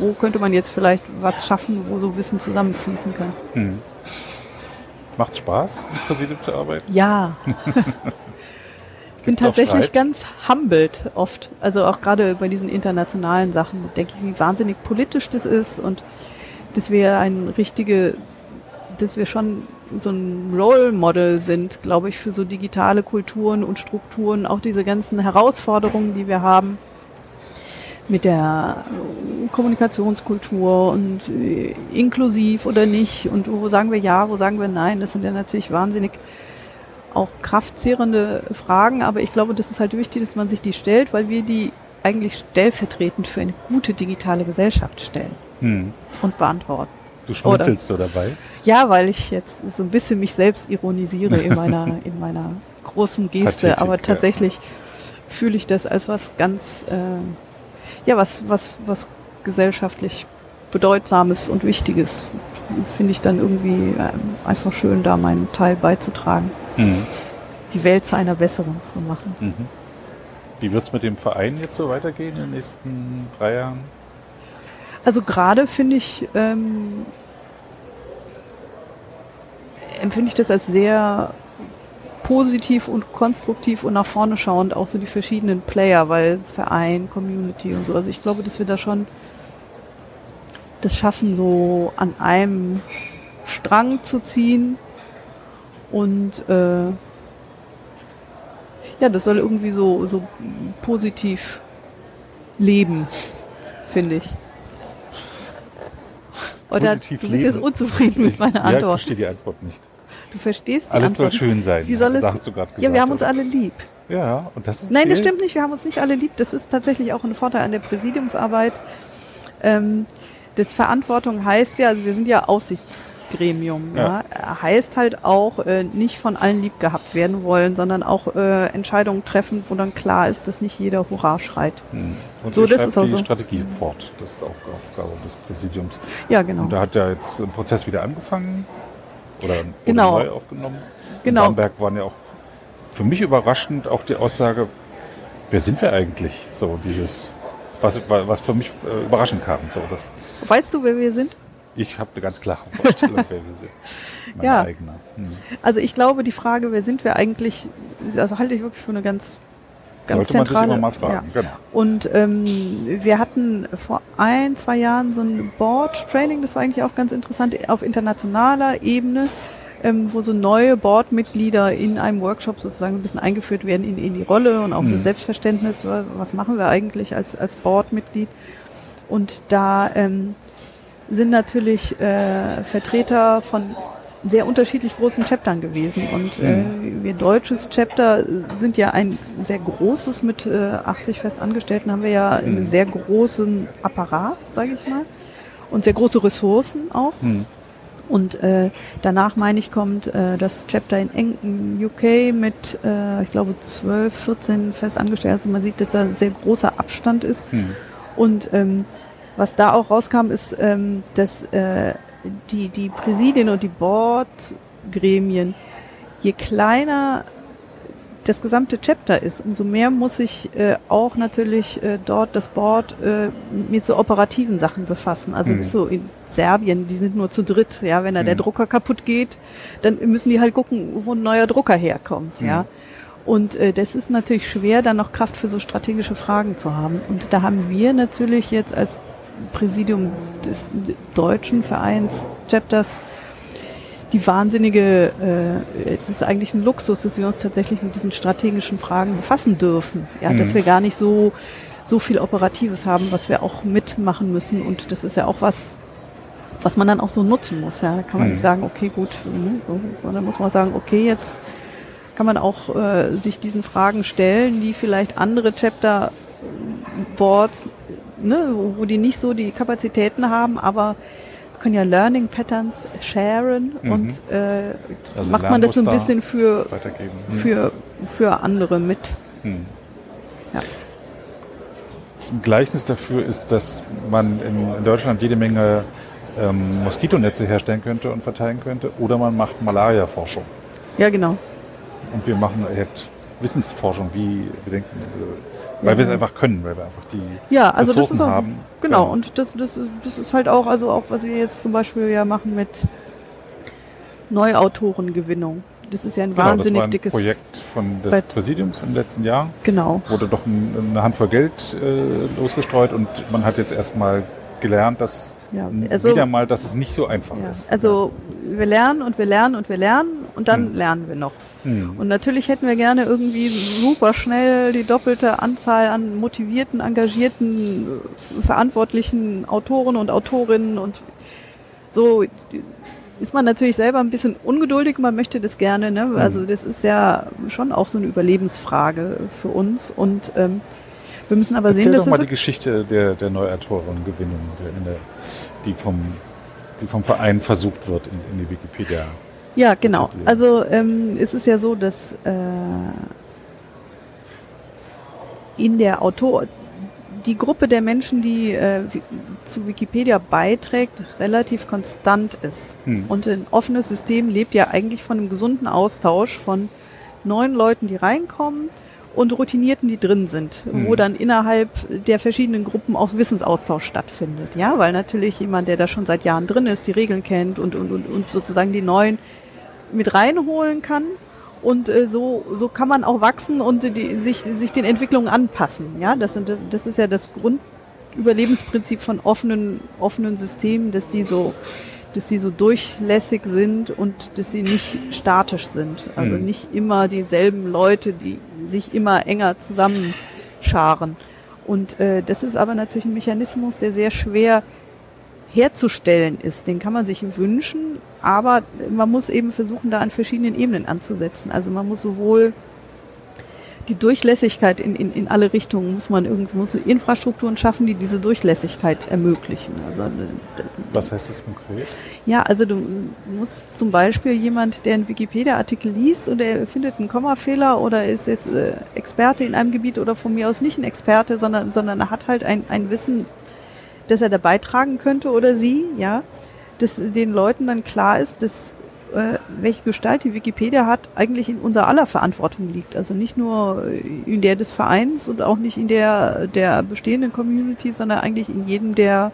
Speaker 3: wo könnte man jetzt vielleicht was schaffen, wo so Wissen zusammenfließen kann.
Speaker 2: Hm. Macht Spaß, im Präsidium zu arbeiten?
Speaker 3: Ja. Ich bin tatsächlich ganz humbled oft. Also auch gerade bei diesen internationalen Sachen denke ich, wie wahnsinnig politisch das ist und dass wir ein richtige, dass wir schon so ein Role Model sind, glaube ich, für so digitale Kulturen und Strukturen, auch diese ganzen Herausforderungen, die wir haben mit der Kommunikationskultur und äh, inklusiv oder nicht. Und wo sagen wir ja, wo sagen wir nein, das sind ja natürlich wahnsinnig auch kraftzehrende Fragen, aber ich glaube, das ist halt wichtig, dass man sich die stellt, weil wir die eigentlich stellvertretend für eine gute digitale Gesellschaft stellen
Speaker 2: Hm.
Speaker 3: und beantworten.
Speaker 2: Du schmunzelst so dabei.
Speaker 3: Ja, weil ich jetzt so ein bisschen mich selbst ironisiere in meiner, in meiner großen Geste,
Speaker 2: Pathetik,
Speaker 3: aber
Speaker 2: ja.
Speaker 3: tatsächlich fühle ich das als was ganz, äh, ja, was, was, was gesellschaftlich Bedeutsames und Wichtiges. Finde ich dann irgendwie äh, einfach schön, da meinen Teil beizutragen,
Speaker 2: Hm.
Speaker 3: die Welt zu einer besseren zu machen.
Speaker 2: Mhm. Wie wird's mit dem Verein jetzt so weitergehen in den nächsten drei Jahren?
Speaker 3: Also gerade finde ich, ähm, empfinde ich das als sehr positiv und konstruktiv und nach vorne schauend, auch so die verschiedenen Player, weil Verein, Community und so. Also ich glaube, dass wir da schon das schaffen, so an einem Strang zu ziehen. Und äh, ja, das soll irgendwie so, so positiv leben, finde ich. Oder
Speaker 2: Positiv
Speaker 3: du bist jetzt
Speaker 2: leben.
Speaker 3: unzufrieden mit meiner
Speaker 2: Ja, ich
Speaker 3: Antwort.
Speaker 2: verstehe die Antwort nicht.
Speaker 3: Du verstehst die
Speaker 2: Alles soll
Speaker 3: Antwort.
Speaker 2: schön sein.
Speaker 3: Wie soll es?
Speaker 2: Da hast du gerade
Speaker 3: ja,
Speaker 2: gesagt,
Speaker 3: wir haben uns alle lieb.
Speaker 2: Ja, und das ist
Speaker 3: Nein, das stimmt nicht. Wir haben uns nicht alle lieb. Das ist tatsächlich auch ein Vorteil an der Präsidiumsarbeit. Ähm, das Verantwortung heißt ja, also wir sind ja Aufsichtsgremium. Ja. Heißt halt auch äh, nicht von allen lieb gehabt werden wollen, sondern auch äh, Entscheidungen treffen, wo dann klar ist, dass nicht jeder Hurra schreit.
Speaker 2: Hm. Und
Speaker 3: So, das ist auch
Speaker 2: die
Speaker 3: so.
Speaker 2: Strategie fort. Das ist auch Aufgabe des Präsidiums.
Speaker 3: Ja, genau.
Speaker 2: Und da hat ja jetzt ein Prozess wieder angefangen oder
Speaker 3: Genau.
Speaker 2: neu aufgenommen.
Speaker 3: Genau.
Speaker 2: In Bamberg waren ja auch für mich überraschend auch die Aussage, wer sind wir eigentlich? So dieses, was, was für mich äh, überraschend kam. So, das,
Speaker 3: Weißt du, wer wir sind?
Speaker 2: ich habe eine ganz klare Vorstellung, wer wir sind. Meine
Speaker 3: Ja.
Speaker 2: eigene. Hm.
Speaker 3: Also ich glaube, die Frage, wer sind wir eigentlich, also halte ich wirklich für eine ganz, ganz
Speaker 2: Sollte man sich
Speaker 3: zentrale.
Speaker 2: immer mal fragen.
Speaker 3: Ja.
Speaker 2: Genau.
Speaker 3: Und ähm, wir hatten vor ein, zwei Jahren so ein Board-Training, das war eigentlich auch ganz interessant, auf internationaler Ebene, ähm, wo so neue Board-Mitglieder in einem Workshop sozusagen ein bisschen eingeführt werden in, in die Rolle und auch
Speaker 2: Mhm.
Speaker 3: das Selbstverständnis, wa- was machen wir eigentlich als, als Board-Mitglied. Und da ähm, sind natürlich äh, Vertreter von sehr unterschiedlich großen Chaptern gewesen. Und äh, wir deutsches Chapter sind ja ein sehr großes, mit äh, 80 Festangestellten haben wir ja einen sehr großen Apparat, sage ich mal. Und sehr große Ressourcen auch.
Speaker 2: Hm.
Speaker 3: Und äh, danach, meine ich, kommt äh, das Chapter in Eng in UK mit, äh, ich glaube, 12, 14 Festangestellten. Also man sieht, dass da ein sehr großer Abstand ist.
Speaker 2: Hm.
Speaker 3: Und ähm, was da auch rauskam, ist, ähm, dass äh, die, die Präsidien und die Boardgremien, je kleiner das gesamte Chapter ist, umso mehr muss sich äh, auch natürlich äh, dort das Board äh, mit so operativen Sachen befassen. Also
Speaker 2: Mhm.
Speaker 3: so in Serbien, die sind nur zu dritt. Ja, wenn da der
Speaker 2: Mhm.
Speaker 3: Drucker kaputt geht, dann müssen die halt gucken, wo ein neuer Drucker herkommt. Ja.
Speaker 2: Mhm.
Speaker 3: Und äh, das ist natürlich schwer, dann noch Kraft für so strategische Fragen zu haben. Und da haben wir natürlich jetzt als Präsidium des deutschen Vereins Chapters die wahnsinnige, äh, es ist eigentlich ein Luxus, dass wir uns tatsächlich mit diesen strategischen Fragen befassen dürfen. Ja, dass
Speaker 2: Mhm.
Speaker 3: wir gar nicht so, so viel Operatives haben, was wir auch mitmachen müssen. Und das ist ja auch was, was man dann auch so nutzen muss. Ja, da kann man
Speaker 2: Mhm.
Speaker 3: nicht sagen, okay, gut, mhm, sondern muss man sagen, okay, jetzt kann man auch äh, sich diesen Fragen stellen, die vielleicht andere Chapter Boards, ne, wo, die nicht so die Kapazitäten haben, aber können ja Learning Patterns sharen
Speaker 2: Mhm.
Speaker 3: und äh,
Speaker 2: Also
Speaker 3: macht man das so ein bisschen für,
Speaker 2: Weitergeben. Hm.
Speaker 3: für, für andere mit.
Speaker 2: Hm.
Speaker 3: Ja.
Speaker 2: Ein Gleichnis dafür ist, dass man in, in Deutschland jede Menge ähm, Moskitonetze herstellen könnte und verteilen könnte. Oder man macht Malaria-Forschung.
Speaker 3: Ja, genau.
Speaker 2: Und wir machen halt Wissensforschung, wie wir denken, äh, weil
Speaker 3: Ja.
Speaker 2: wir es einfach können, weil wir einfach die
Speaker 3: Ja, also das
Speaker 2: Ressourcen
Speaker 3: ist auch,
Speaker 2: haben.
Speaker 3: genau.
Speaker 2: Genau.
Speaker 3: Und das, das, das ist halt auch, also auch was wir jetzt zum Beispiel ja machen mit Neuautorengewinnung. Das ist ja ein
Speaker 2: Genau, das
Speaker 3: wahnsinnig
Speaker 2: war ein
Speaker 3: dickes
Speaker 2: Projekt von des
Speaker 3: Brett.
Speaker 2: Präsidiums im letzten Jahr.
Speaker 3: Genau.
Speaker 2: Wurde doch ein, eine Handvoll Geld äh, losgestreut und man hat jetzt erstmal gelernt, dass
Speaker 3: Ja, also-
Speaker 2: wieder mal, dass es nicht so einfach
Speaker 3: Ja.
Speaker 2: ist.
Speaker 3: Also wir lernen und wir lernen und wir lernen und dann
Speaker 2: Hm.
Speaker 3: lernen wir noch.
Speaker 2: Hm.
Speaker 3: Und natürlich hätten wir gerne irgendwie super schnell die doppelte Anzahl an motivierten, engagierten, äh, verantwortlichen Autoren und Autorinnen und so ist man natürlich selber ein bisschen ungeduldig, man möchte das gerne, ne? Also das ist ja schon auch so eine Überlebensfrage für uns und ähm, wir müssen aber
Speaker 2: Erzähl
Speaker 3: sehen, dass
Speaker 2: doch mal die Geschichte der, der Neuautorengewinnung, der, die, vom, die vom Verein versucht wird, in, in die Wikipedia.
Speaker 3: Ja, genau. Also ähm, es ist ja so, dass äh, in der Autor die Gruppe der Menschen, die äh, zu Wikipedia beiträgt, relativ konstant ist.
Speaker 2: Hm.
Speaker 3: Und ein offenes System lebt ja eigentlich von einem gesunden Austausch von neuen Leuten, die reinkommen und Routinierten, die drin sind,
Speaker 2: Hm.
Speaker 3: wo dann innerhalb der verschiedenen Gruppen auch Wissensaustausch stattfindet. Ja, weil natürlich jemand, der da schon seit Jahren drin ist, die Regeln kennt und, und, und, und sozusagen die neuen mit reinholen kann. Und äh, so, so kann man auch wachsen und die, sich, sich den Entwicklungen anpassen. Ja, das, sind, das, ist ja das Überlebensprinzip von offenen, offenen Systemen, dass die so, dass die so durchlässig sind und dass sie nicht statisch sind. Also
Speaker 2: Mhm.
Speaker 3: nicht immer dieselben Leute, die sich immer enger zusammenscharen. Und äh, das ist aber natürlich ein Mechanismus, der sehr schwer herzustellen ist. Den kann man sich wünschen, aber man muss eben versuchen, da an verschiedenen Ebenen anzusetzen. Also man muss sowohl die Durchlässigkeit in, in, in alle Richtungen muss man irgendwie muss Infrastrukturen schaffen, die diese Durchlässigkeit ermöglichen. Also äh,
Speaker 2: Was heißt das konkret?
Speaker 3: ja, also du musst zum Beispiel jemand, der einen Wikipedia-Artikel liest und er findet einen Kommafehler oder ist jetzt äh, Experte in einem Gebiet oder von mir aus nicht ein Experte, sondern, sondern er hat halt ein, ein Wissen, das er da beitragen könnte oder sie, ja, dass den Leuten dann klar ist, dass äh, welche Gestalt die Wikipedia hat, eigentlich in unser aller Verantwortung liegt. Also nicht nur in der des Vereins und auch nicht in der der bestehenden Community, sondern eigentlich in jedem, der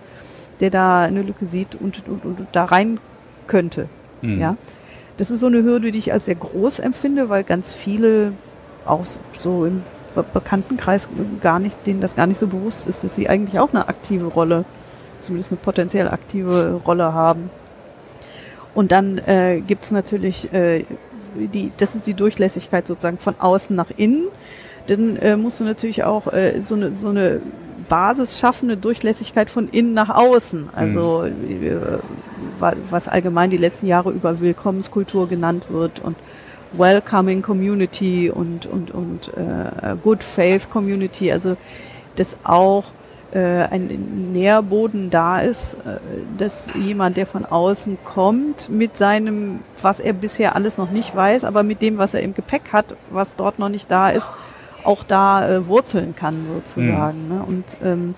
Speaker 3: der da eine Lücke sieht und, und, und, und da rein könnte.
Speaker 2: Mhm.
Speaker 3: Ja, das ist so eine Hürde, die ich als sehr groß empfinde, weil ganz viele auch so, im Be Bekanntenkreis gar nicht, denen das gar nicht so bewusst ist, dass sie eigentlich auch eine aktive Rolle, zumindest eine potenziell aktive Rolle haben. Und dann äh, gibt es natürlich äh, die, das ist die Durchlässigkeit sozusagen von außen nach innen. Dann äh, musst du natürlich auch äh, so eine so eine Basis schaffen, eine Durchlässigkeit von innen nach außen. Also wa- was allgemein die letzten Jahre über Willkommenskultur genannt wird und Welcoming Community und und und äh, Good Faith Community. Also dass auch ein Nährboden da ist, äh, dass jemand, der von außen kommt, mit seinem, was er bisher alles noch nicht weiß, aber mit dem, was er im Gepäck hat, was dort noch nicht da ist, auch da äh, wurzeln kann sozusagen. Ne? Und ähm,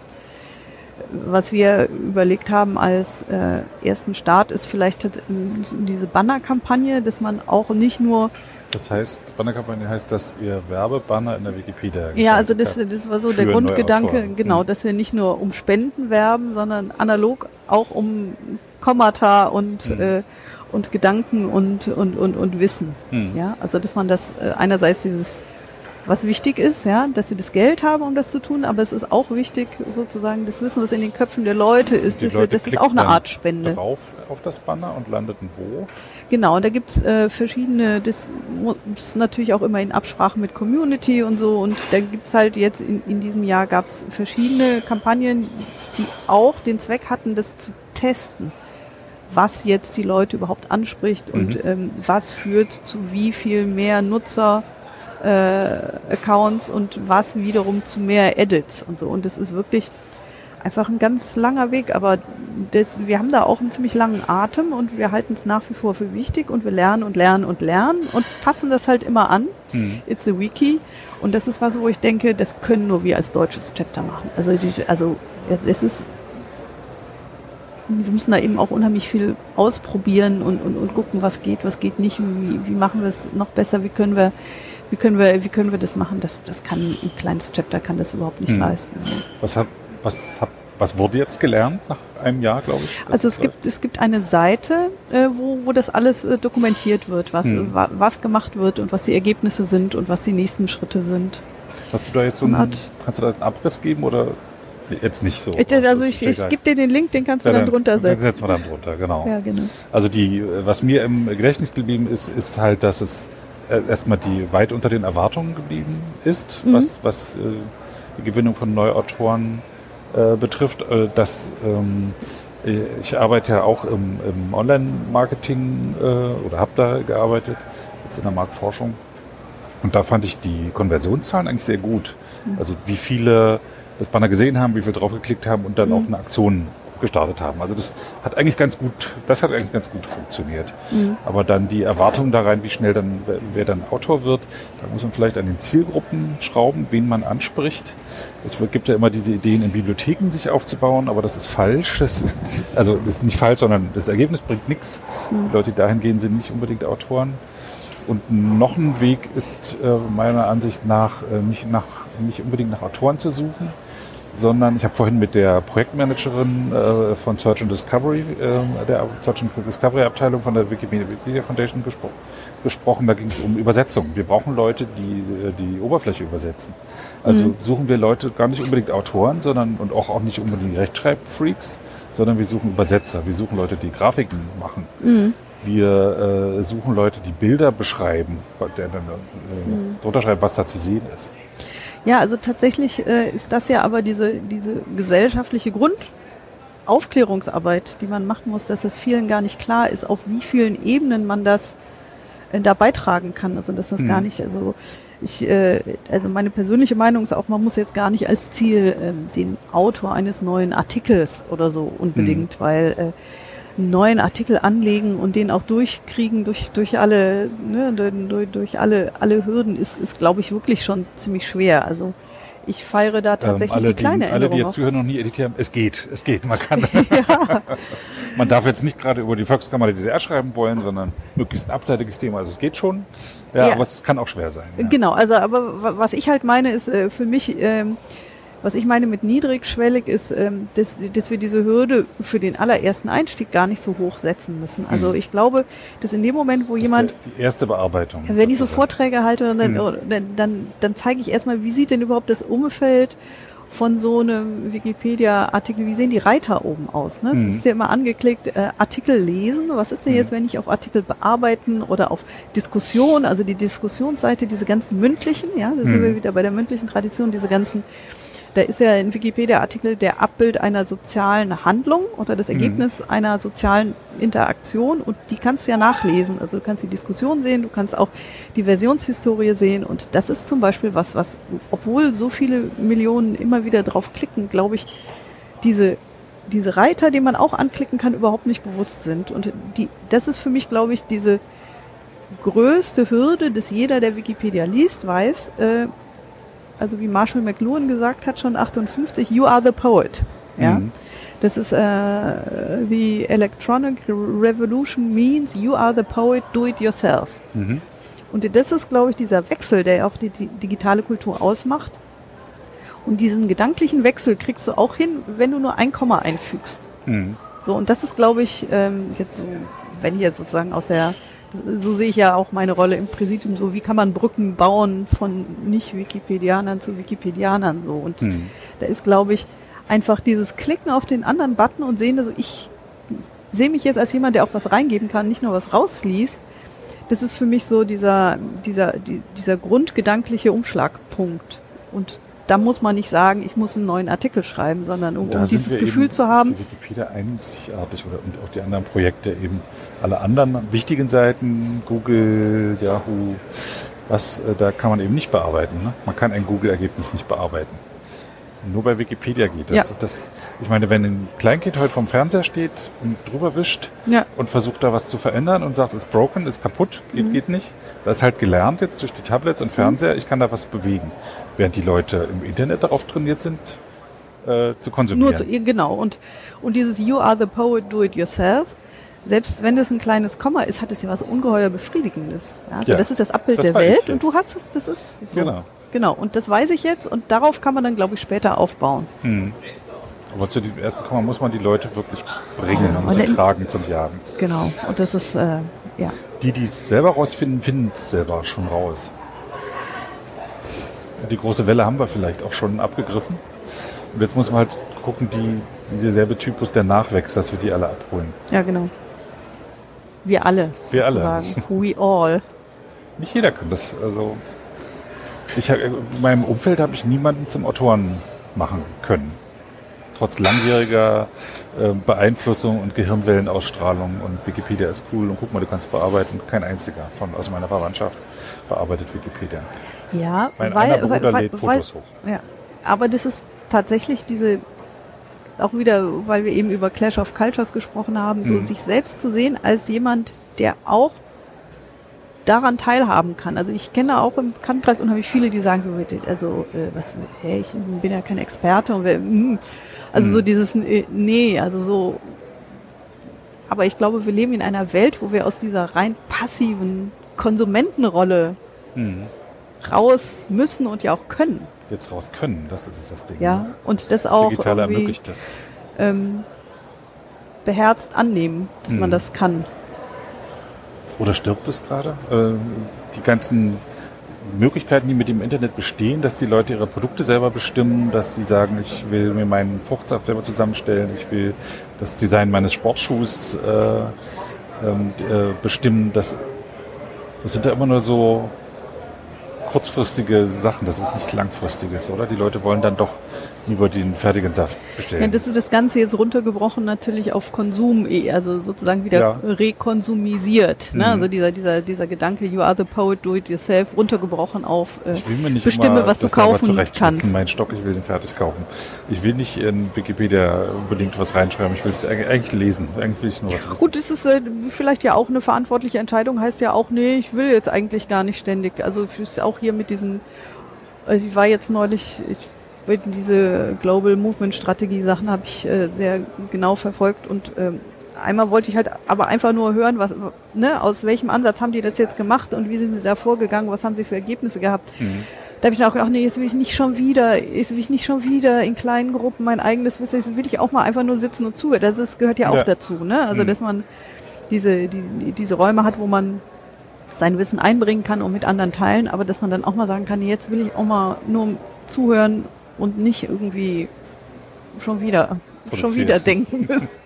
Speaker 3: was wir überlegt haben als äh, ersten Start ist vielleicht diese Banner-Kampagne, dass man auch nicht nur
Speaker 2: Das heißt, Bannerkampagne heißt, dass ihr Werbebanner in der Wikipedia
Speaker 3: Ja, also das, das war so der Grundgedanke, genau,
Speaker 2: Hm.
Speaker 3: dass wir nicht nur um Spenden werben, sondern analog auch um Kommata und
Speaker 2: Hm.
Speaker 3: äh, und Gedanken und und und und Wissen.
Speaker 2: Hm.
Speaker 3: Ja, also dass man das äh, einerseits dieses was wichtig ist, ja, dass wir das Geld haben, um das zu tun, aber es ist auch wichtig, sozusagen das Wissen, was in den Köpfen der Leute ist,
Speaker 2: Die
Speaker 3: das, wir-
Speaker 2: Leute
Speaker 3: das ist auch eine Art Spende.
Speaker 2: drauf auf das Banner und landeten wo?
Speaker 3: Genau, und da gibt's äh, verschiedene, das muss natürlich auch immer in Absprache mit Community und so. Und da gibt's halt jetzt in, in diesem Jahr gab's verschiedene Kampagnen, die auch den Zweck hatten, das zu testen, was jetzt die Leute überhaupt anspricht und
Speaker 2: Mhm.
Speaker 3: ähm, was führt zu wie viel mehr Nutzer äh, Accounts und was wiederum zu mehr Edits und so. Und das ist wirklich einfach ein ganz langer Weg, aber das, wir haben da auch einen ziemlich langen Atem und wir halten es nach wie vor für wichtig und wir lernen und lernen und lernen und passen das halt immer an.
Speaker 2: Hm.
Speaker 3: It's a Wiki. Und das ist was, wo ich denke, das können nur wir als deutsches Chapter machen. Also, die, also es es ist, wir müssen da eben auch unheimlich viel ausprobieren und, und, und gucken, was geht, was geht nicht, wie, wie machen wir es noch besser, wie können wir, wie können wir, wie können wir das machen? Das, das kann ein kleines Chapter kann das überhaupt nicht
Speaker 2: Hm.
Speaker 3: leisten.
Speaker 2: Was hat, was hat, was wurde jetzt gelernt nach einem Jahr, glaube ich?
Speaker 3: Also es gibt, es gibt eine Seite, äh, wo, wo das alles äh, dokumentiert wird, was,
Speaker 2: Hm.
Speaker 3: wa, was gemacht wird und was die Ergebnisse sind und was die nächsten Schritte sind.
Speaker 2: Hast du da jetzt so einen, kannst du da einen Abriss geben oder jetzt nicht so?
Speaker 3: Ich, also ich,
Speaker 2: ist
Speaker 3: ich
Speaker 2: egal.
Speaker 3: gebe dir den Link, den kannst du
Speaker 2: Ja,
Speaker 3: dann drunter
Speaker 2: Dann
Speaker 3: setzen.
Speaker 2: setzen wir dann drunter, genau.
Speaker 3: Ja, genau.
Speaker 2: Also die, was mir im Gedächtnis geblieben ist, ist halt, dass es äh, erstmal die weit unter den Erwartungen geblieben ist,
Speaker 3: Mhm.
Speaker 2: was, was äh, die Gewinnung von Neuautoren äh, betrifft. Äh, dass ähm, äh, ich arbeite ja auch im, im Online-Marketing äh, oder habe da gearbeitet, jetzt in der Marktforschung. Und da fand ich die Konversionszahlen eigentlich sehr gut. Also wie viele das Banner gesehen haben, wie viele draufgeklickt haben und dann auch eine Aktion gestartet haben. Also das hat eigentlich ganz gut, das hat eigentlich ganz gut funktioniert. Aber dann die Erwartung da rein, wie schnell dann wer, dann Autor wird, da muss man vielleicht an den Zielgruppen schrauben, wen man anspricht. Es gibt ja immer diese Ideen, in Bibliotheken sich aufzubauen, aber das ist falsch. Das, also das ist nicht falsch, sondern das Ergebnis bringt nichts. Die Leute, die dahin gehen, sind nicht unbedingt Autoren. Und noch ein Weg ist äh, meiner Ansicht nach äh, nicht, nach nicht unbedingt nach Autoren zu suchen, sondern ich habe vorhin mit der Projektmanagerin äh, von Search and Discovery, äh, der Search and Discovery Abteilung von der Wikimedia Foundation gespro gesprochen. Da ging es um Übersetzung. Wir brauchen Leute, die die Oberfläche übersetzen. Also mhm. suchen wir Leute gar nicht unbedingt Autoren, sondern und auch, auch nicht unbedingt Rechtschreibfreaks, sondern wir suchen Übersetzer. Wir suchen Leute, die Grafiken machen. Mhm. Wir äh, suchen Leute, die Bilder beschreiben, der dann äh, mhm. drunter schreibt, was da zu sehen ist.
Speaker 3: Ja, also tatsächlich äh, ist das ja aber diese, diese gesellschaftliche Grundaufklärungsarbeit, die man machen muss, dass es vielen gar nicht klar ist, auf wie vielen Ebenen man das äh, da beitragen kann. Also dass das mhm. gar nicht, also ich, äh, also meine persönliche Meinung ist auch, man muss jetzt gar nicht als Ziel äh, den Autor eines neuen Artikels oder so unbedingt, mhm. weil äh, einen neuen Artikel anlegen und den auch durchkriegen durch durch alle ne, durch, durch alle alle Hürden ist ist glaube ich wirklich schon ziemlich schwer. Also ich feiere da tatsächlich ähm, alle, die kleine
Speaker 2: die, Alle, die jetzt zuhören, noch nie editieren, es geht, es geht. Man kann. ja. man darf jetzt nicht gerade über die Volkskammer der DDR schreiben wollen, sondern möglichst ein abseitiges Thema. Also es geht schon, ja, ja. aber es kann auch schwer sein. Ja.
Speaker 3: Genau, also aber was ich halt meine, ist äh, für mich ähm, was ich meine mit niedrigschwellig ist, ähm, dass, dass wir diese Hürde für den allerersten Einstieg gar nicht so hoch setzen müssen. Also mhm. ich glaube, dass in dem Moment, wo das jemand...
Speaker 2: Die erste Bearbeitung.
Speaker 3: Wenn ich so Vorträge halte, dann, mhm. dann, dann, dann zeige ich erstmal, wie sieht denn überhaupt das Umfeld von so einem Wikipedia-Artikel, wie sehen die Reiter oben aus? Ne? Es mhm. ist ja immer angeklickt, äh, Artikel lesen. Was ist denn jetzt, mhm. wenn ich auf Artikel bearbeiten oder auf Diskussion, also die Diskussionsseite, diese ganzen mündlichen, ja, da sind wir mhm. wieder bei der mündlichen Tradition, diese ganzen da ist ja in Wikipedia-Artikel der Abbild einer sozialen Handlung oder das mhm. Ergebnis mhm. einer sozialen Interaktion und die kannst du ja nachlesen. Also du kannst die Diskussion sehen, du kannst auch die Versionshistorie sehen und das ist zum Beispiel was, was, obwohl so viele Millionen immer wieder drauf klicken, glaube ich, diese diese Reiter, die man auch anklicken kann, überhaupt nicht bewusst sind. Und die, das ist für mich, glaube ich, diese größte Hürde, dass jeder, der Wikipedia liest, weiß, äh, also wie Marshall McLuhan gesagt hat, schon 58, you are the poet. Ja. Mhm. Das ist äh, the electronic revolution means you are the poet, do it yourself. Mhm. Und das ist, glaube ich, dieser Wechsel, der auch die, die digitale Kultur ausmacht. Und diesen gedanklichen Wechsel kriegst du auch hin, wenn du nur ein Komma einfügst. Mhm. So, und das ist, glaube ich, ähm, jetzt so, wenn jetzt sozusagen aus der so sehe ich ja auch meine Rolle im Präsidium, so wie kann man Brücken bauen von Nicht-Wikipedianern zu Wikipedianern so. Und hm. da ist, glaube ich, einfach dieses Klicken auf den anderen Button und sehen, also ich sehe mich jetzt als jemand, der auch was reingeben kann, nicht nur was rausliest. Das ist für mich so dieser, dieser, dieser grundgedankliche Umschlagpunkt. Und da muss man nicht sagen, ich muss einen neuen Artikel schreiben, sondern um, um dieses Gefühl eben, zu haben. Ist
Speaker 2: Wikipedia einzigartig oder und auch die anderen Projekte eben alle anderen wichtigen Seiten, Google, Yahoo, was äh, da kann man eben nicht bearbeiten. Ne? Man kann ein Google-Ergebnis nicht bearbeiten. Nur bei Wikipedia geht das. Ja. das. Ich meine, wenn ein Kleinkind heute vom Fernseher steht und drüber wischt ja. und versucht da was zu verändern und sagt, ist broken, ist kaputt, geht, mhm. geht nicht. Das ist halt gelernt jetzt durch die Tablets und Fernseher, ich kann da was bewegen. Während die Leute im Internet darauf trainiert sind, äh, zu konsumieren. Nur zu,
Speaker 3: genau. Und, und dieses You are the poet, do it yourself, selbst wenn das ein kleines Komma ist, hat es ja was ungeheuer Befriedigendes. Ja, also ja, das ist das Abbild das der Welt und du hast es, das ist so. Genau. Genau, und das weiß ich jetzt und darauf kann man dann, glaube ich, später aufbauen. Hm.
Speaker 2: Aber zu diesem ersten Komma muss man die Leute wirklich bringen und sie tragen zum Jagen.
Speaker 3: Genau, und das ist, äh, ja.
Speaker 2: Die, die es selber rausfinden, finden es selber schon raus. Die große Welle haben wir vielleicht auch schon abgegriffen. Und jetzt muss man halt gucken, die, dieselbe Typus der Nachwächst, dass wir die alle abholen.
Speaker 3: Ja, genau. Wir alle.
Speaker 2: Wir alle.
Speaker 3: We all.
Speaker 2: Nicht jeder kann das. Also ich, in meinem Umfeld habe ich niemanden zum Autoren machen können. Trotz langjähriger äh, Beeinflussung und Gehirnwellenausstrahlung und Wikipedia ist cool und guck mal, du kannst bearbeiten. Kein einziger von aus meiner Verwandtschaft bearbeitet Wikipedia.
Speaker 3: Ja,
Speaker 2: mein weil, Bruder weil, lädt Fotos
Speaker 3: weil,
Speaker 2: hoch.
Speaker 3: Ja, aber das ist tatsächlich diese auch wieder, weil wir eben über Clash of Cultures gesprochen haben, so hm. sich selbst zu sehen als jemand, der auch daran teilhaben kann. Also ich kenne auch im Bekanntenkreis unheimlich viele, die sagen so, also äh, was, hey, ich bin ja kein Experte und wer, mm, also mhm. so dieses, äh, nee, also so, aber ich glaube, wir leben in einer Welt, wo wir aus dieser rein passiven Konsumentenrolle mhm. raus müssen und ja auch können.
Speaker 2: Jetzt raus können, das ist das Ding.
Speaker 3: Ja,
Speaker 2: ne?
Speaker 3: und das auch
Speaker 2: Digitale ermöglicht das.
Speaker 3: ähm, beherzt annehmen, dass man
Speaker 2: Mhm.
Speaker 3: das kann.
Speaker 2: Oder stirbt es gerade? Äh, die ganzen Möglichkeiten, die mit dem Internet bestehen, dass die Leute ihre Produkte selber bestimmen, dass sie sagen, ich will mir meinen Fruchtsaft selber zusammenstellen, ich will das Design meines Sportschuhs äh, ähm, äh, bestimmen. Das, das sind ja immer nur so kurzfristige Sachen, das ist nicht langfristiges, oder? Die Leute wollen dann doch lieber den fertigen Saft bestellen.
Speaker 3: Ja, das ist das Ganze jetzt runtergebrochen natürlich auf Konsum, eh, also sozusagen wieder
Speaker 2: Ja.
Speaker 3: rekonsumisiert. Ne?
Speaker 2: Mhm.
Speaker 3: Also dieser, dieser, dieser Gedanke, you are the poet, do it yourself, runtergebrochen auf äh,
Speaker 2: Ich will mir nicht
Speaker 3: bestimme,
Speaker 2: immer
Speaker 3: was du kaufen kannst.
Speaker 2: Mein Stock, ich will den fertig kaufen. Ich will nicht in Wikipedia unbedingt was reinschreiben. Ich will es eig- eigentlich lesen. Eigentlich will ich nur was wissen.
Speaker 3: Gut, es ist äh, vielleicht ja auch eine verantwortliche Entscheidung, heißt ja auch, nee, ich will jetzt eigentlich gar nicht ständig. Also es ist auch hier mit diesen, also ich war jetzt neulich, ich diese Global Movement Strategie Sachen habe ich äh, sehr genau verfolgt und ähm, einmal wollte ich halt aber einfach nur hören, was, ne, aus welchem Ansatz haben die das jetzt gemacht und wie sind sie da vorgegangen, was haben sie für Ergebnisse gehabt.
Speaker 2: Mhm.
Speaker 3: Da habe ich dann auch gedacht, nee, jetzt will ich nicht schon wieder, jetzt will ich nicht schon wieder in kleinen Gruppen mein eigenes Wissen, jetzt will ich auch mal einfach nur sitzen und zuhören. Das ist, gehört ja auch
Speaker 2: Ja.
Speaker 3: dazu, ne? Also,
Speaker 2: Mhm.
Speaker 3: dass man diese, die, diese Räume hat, wo man sein Wissen einbringen kann und mit anderen teilen, aber dass man dann auch mal sagen kann, nee, jetzt will ich auch mal nur zuhören und nicht irgendwie schon wieder, schon
Speaker 2: Produziert.
Speaker 3: wieder denken müssen.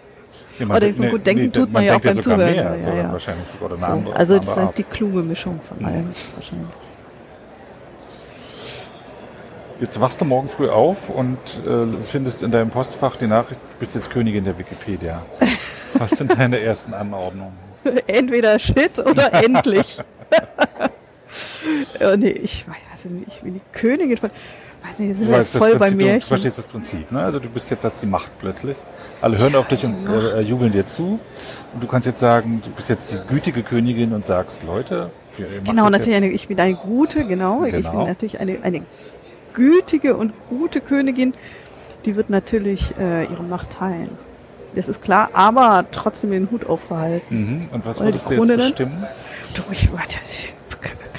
Speaker 2: Ja,
Speaker 3: Oder ich- gut, denken tut man ja auch beim Zuhören,
Speaker 2: Mehr,
Speaker 3: ja, ja.
Speaker 2: wahrscheinlich sogar eine
Speaker 3: So.
Speaker 2: andere,
Speaker 3: Also, das
Speaker 2: andere
Speaker 3: ist die kluge Mischung von
Speaker 2: Mhm.
Speaker 3: allem, wahrscheinlich.
Speaker 2: Jetzt wachst du morgen früh auf und äh, findest in deinem Postfach die Nachricht, du bist jetzt Königin der Wikipedia. Was sind deine ersten Anordnungen?
Speaker 3: Entweder Shit oder endlich. oh, nee, ich weiß nicht, ich bin die Königin von. Weiß nicht, das sind jetzt voll bei
Speaker 2: Prinzip, du, du verstehst das Prinzip. Ne? Also du bist jetzt als die Macht plötzlich. Alle hören auf dich und äh, jubeln dir zu. Und du kannst jetzt sagen, du bist jetzt die gütige Königin und sagst, Leute,
Speaker 3: Genau, natürlich eine, ich bin eine gute, genau. Ich
Speaker 2: Genau.
Speaker 3: bin natürlich eine, eine gütige und gute Königin. Die wird natürlich äh, ihre Macht teilen. Das ist klar, aber trotzdem den Hut aufbehalten.
Speaker 2: Mhm. Und was würdest
Speaker 3: die
Speaker 2: du jetzt bestimmen?
Speaker 3: Du, ich, warte, ich,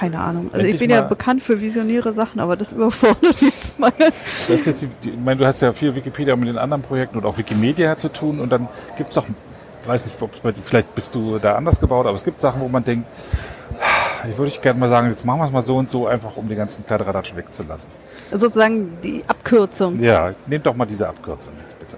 Speaker 3: keine Ahnung. Also
Speaker 2: Endlich
Speaker 3: ich bin ja bekannt für visionäre Sachen, aber das überfordert jetzt mal.
Speaker 2: Das ist jetzt die, ich meine, du hast ja viel Wikipedia mit den anderen Projekten und auch Wikimedia zu tun und dann gibt es auch, weiß nicht, bei vielleicht bist du da anders gebaut, aber es gibt Sachen, wo man denkt, ich würde ich gerne mal sagen, jetzt machen wir es mal so und so, einfach um den ganzen Kladderadatsch wegzulassen.
Speaker 3: Sozusagen die Abkürzung.
Speaker 2: Ja, nehmt doch mal diese Abkürzung jetzt bitte.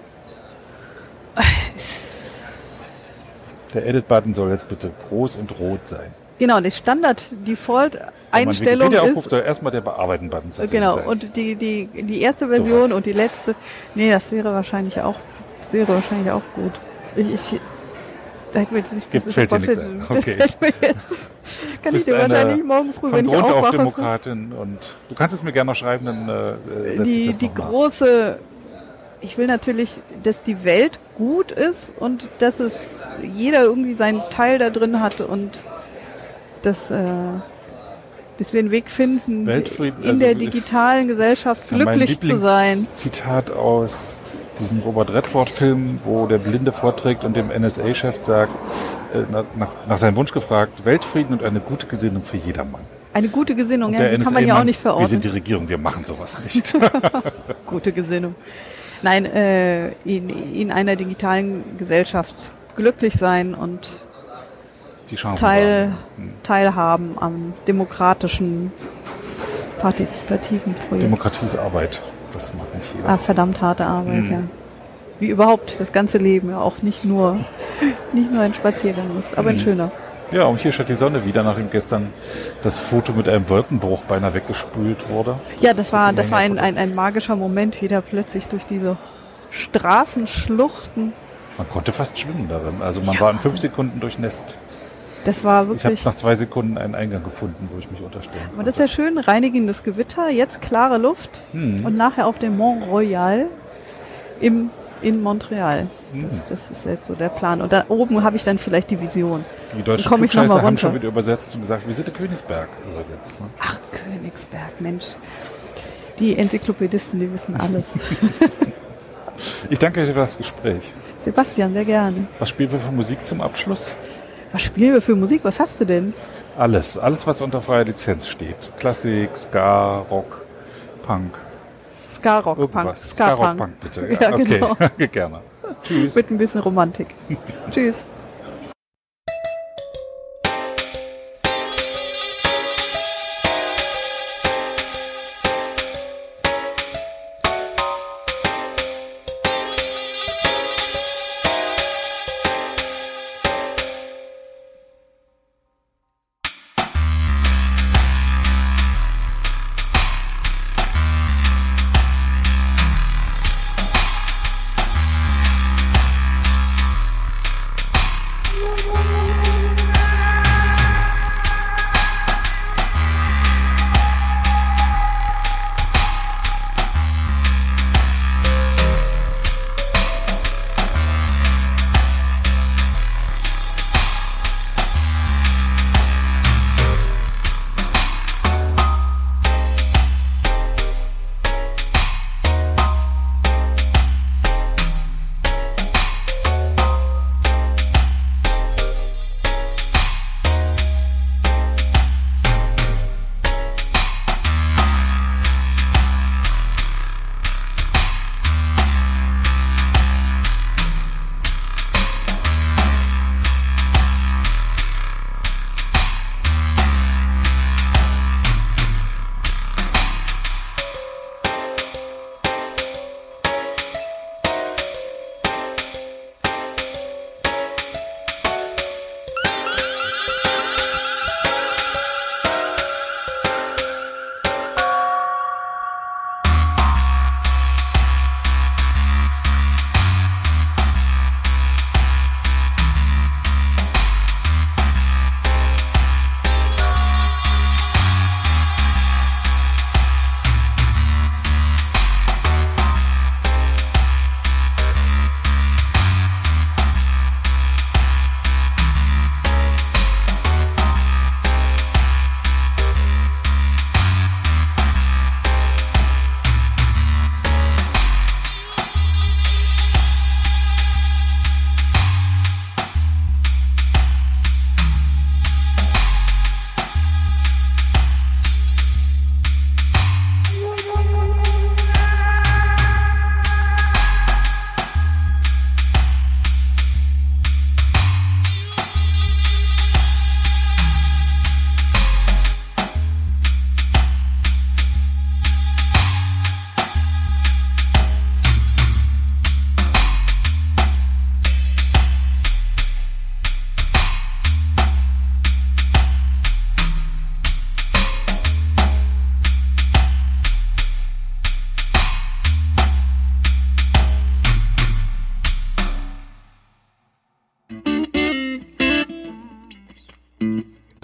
Speaker 2: Der Edit-Button soll jetzt bitte groß und rot sein.
Speaker 3: Genau, die Standard-Default-Einstellung ist.
Speaker 2: soll erstmal der Bearbeiten-Button zu
Speaker 3: Genau,
Speaker 2: sein.
Speaker 3: und die, die, die erste Version
Speaker 2: Sowas.
Speaker 3: und die letzte. Nee, das wäre wahrscheinlich auch, das wäre wahrscheinlich auch gut. Ich, ich da hätte mir jetzt nicht
Speaker 2: Gibt- fällt dir nichts ein. Okay.
Speaker 3: Kann ich
Speaker 2: Bist
Speaker 3: dir
Speaker 2: eine
Speaker 3: wahrscheinlich morgen früh, wenn ich
Speaker 2: Grund auf
Speaker 3: aufwache,
Speaker 2: Demokratin und du kannst es mir gerne noch schreiben, dann äh, ich
Speaker 3: die, die große, ich will natürlich, dass die Welt gut ist und dass es jeder irgendwie seinen Teil da drin hat und dass, äh, dass wir einen Weg finden,
Speaker 2: Weltfrieden,
Speaker 3: in
Speaker 2: also
Speaker 3: der digitalen Gesellschaft glücklich zu sein.
Speaker 2: Zitat aus diesem Robert Redford-Film, wo der Blinde vorträgt und dem NSA-Chef sagt, äh, nach, nach, seinem Wunsch gefragt, Weltfrieden und eine gute Gesinnung für jedermann.
Speaker 3: Eine gute Gesinnung, ja, die kann man ja auch nicht
Speaker 2: Wir sind
Speaker 3: verordnen.
Speaker 2: die Regierung, wir machen sowas nicht.
Speaker 3: Gute Gesinnung. Nein, äh, in, in einer digitalen Gesellschaft glücklich sein und Teil,
Speaker 2: wahren.
Speaker 3: teilhaben am demokratischen, partizipativen Projekt.
Speaker 2: Demokratie ist Arbeit. Das macht nicht jeder.
Speaker 3: ah, verdammt harte Arbeit,
Speaker 2: Mhm.
Speaker 3: ja. Wie überhaupt das ganze Leben, ja auch nicht nur, nicht nur ein Spaziergang ist, aber ein
Speaker 2: Mhm.
Speaker 3: schöner.
Speaker 2: Ja, und hier scheint die Sonne wieder, nachdem gestern das Foto mit einem Wolkenbruch beinahe weggespült wurde.
Speaker 3: Ja, das war, das war ein, ein, ein magischer Moment, wieder plötzlich durch diese Straßenschluchten.
Speaker 2: Man konnte fast schwimmen darin. Also man
Speaker 3: Ja,
Speaker 2: war in fünf. Sekunden durchnässt.
Speaker 3: Das war
Speaker 2: Ich habe
Speaker 3: wirklich.
Speaker 2: nach zwei Sekunden einen Eingang gefunden, wo ich mich unterstellen
Speaker 3: Aber das ist ja schön, reinigendes Gewitter, jetzt klare Luft
Speaker 2: Hm.
Speaker 3: und nachher auf dem Mont Royal im, in Montreal.
Speaker 2: Hm.
Speaker 3: Das, das ist jetzt so der Plan. Und da oben habe ich dann vielleicht die Vision.
Speaker 2: Die deutschen Klugscheißer haben schon wieder übersetzt und gesagt, wir sind der Königsberg übrigens. Ne?
Speaker 3: Ach, Königsberg, Mensch. Die Enzyklopädisten, die wissen alles.
Speaker 2: Ich danke dir für das Gespräch.
Speaker 3: Sebastian, sehr gerne.
Speaker 2: Was spielen wir für Musik zum Abschluss?
Speaker 3: Was spielen wir für Musik? Was hast du denn?
Speaker 4: Alles, alles, was unter freier Lizenz steht. Klassik, Ska, Rock, Punk.
Speaker 3: Ska-Rock, Punk.
Speaker 4: Irgendwas. Ska, Rock, Punk, bitte. Ja,
Speaker 3: Ja,
Speaker 4: okay,
Speaker 3: genau.
Speaker 4: gerne. Tschüss.
Speaker 3: Mit ein bisschen Romantik. Tschüss.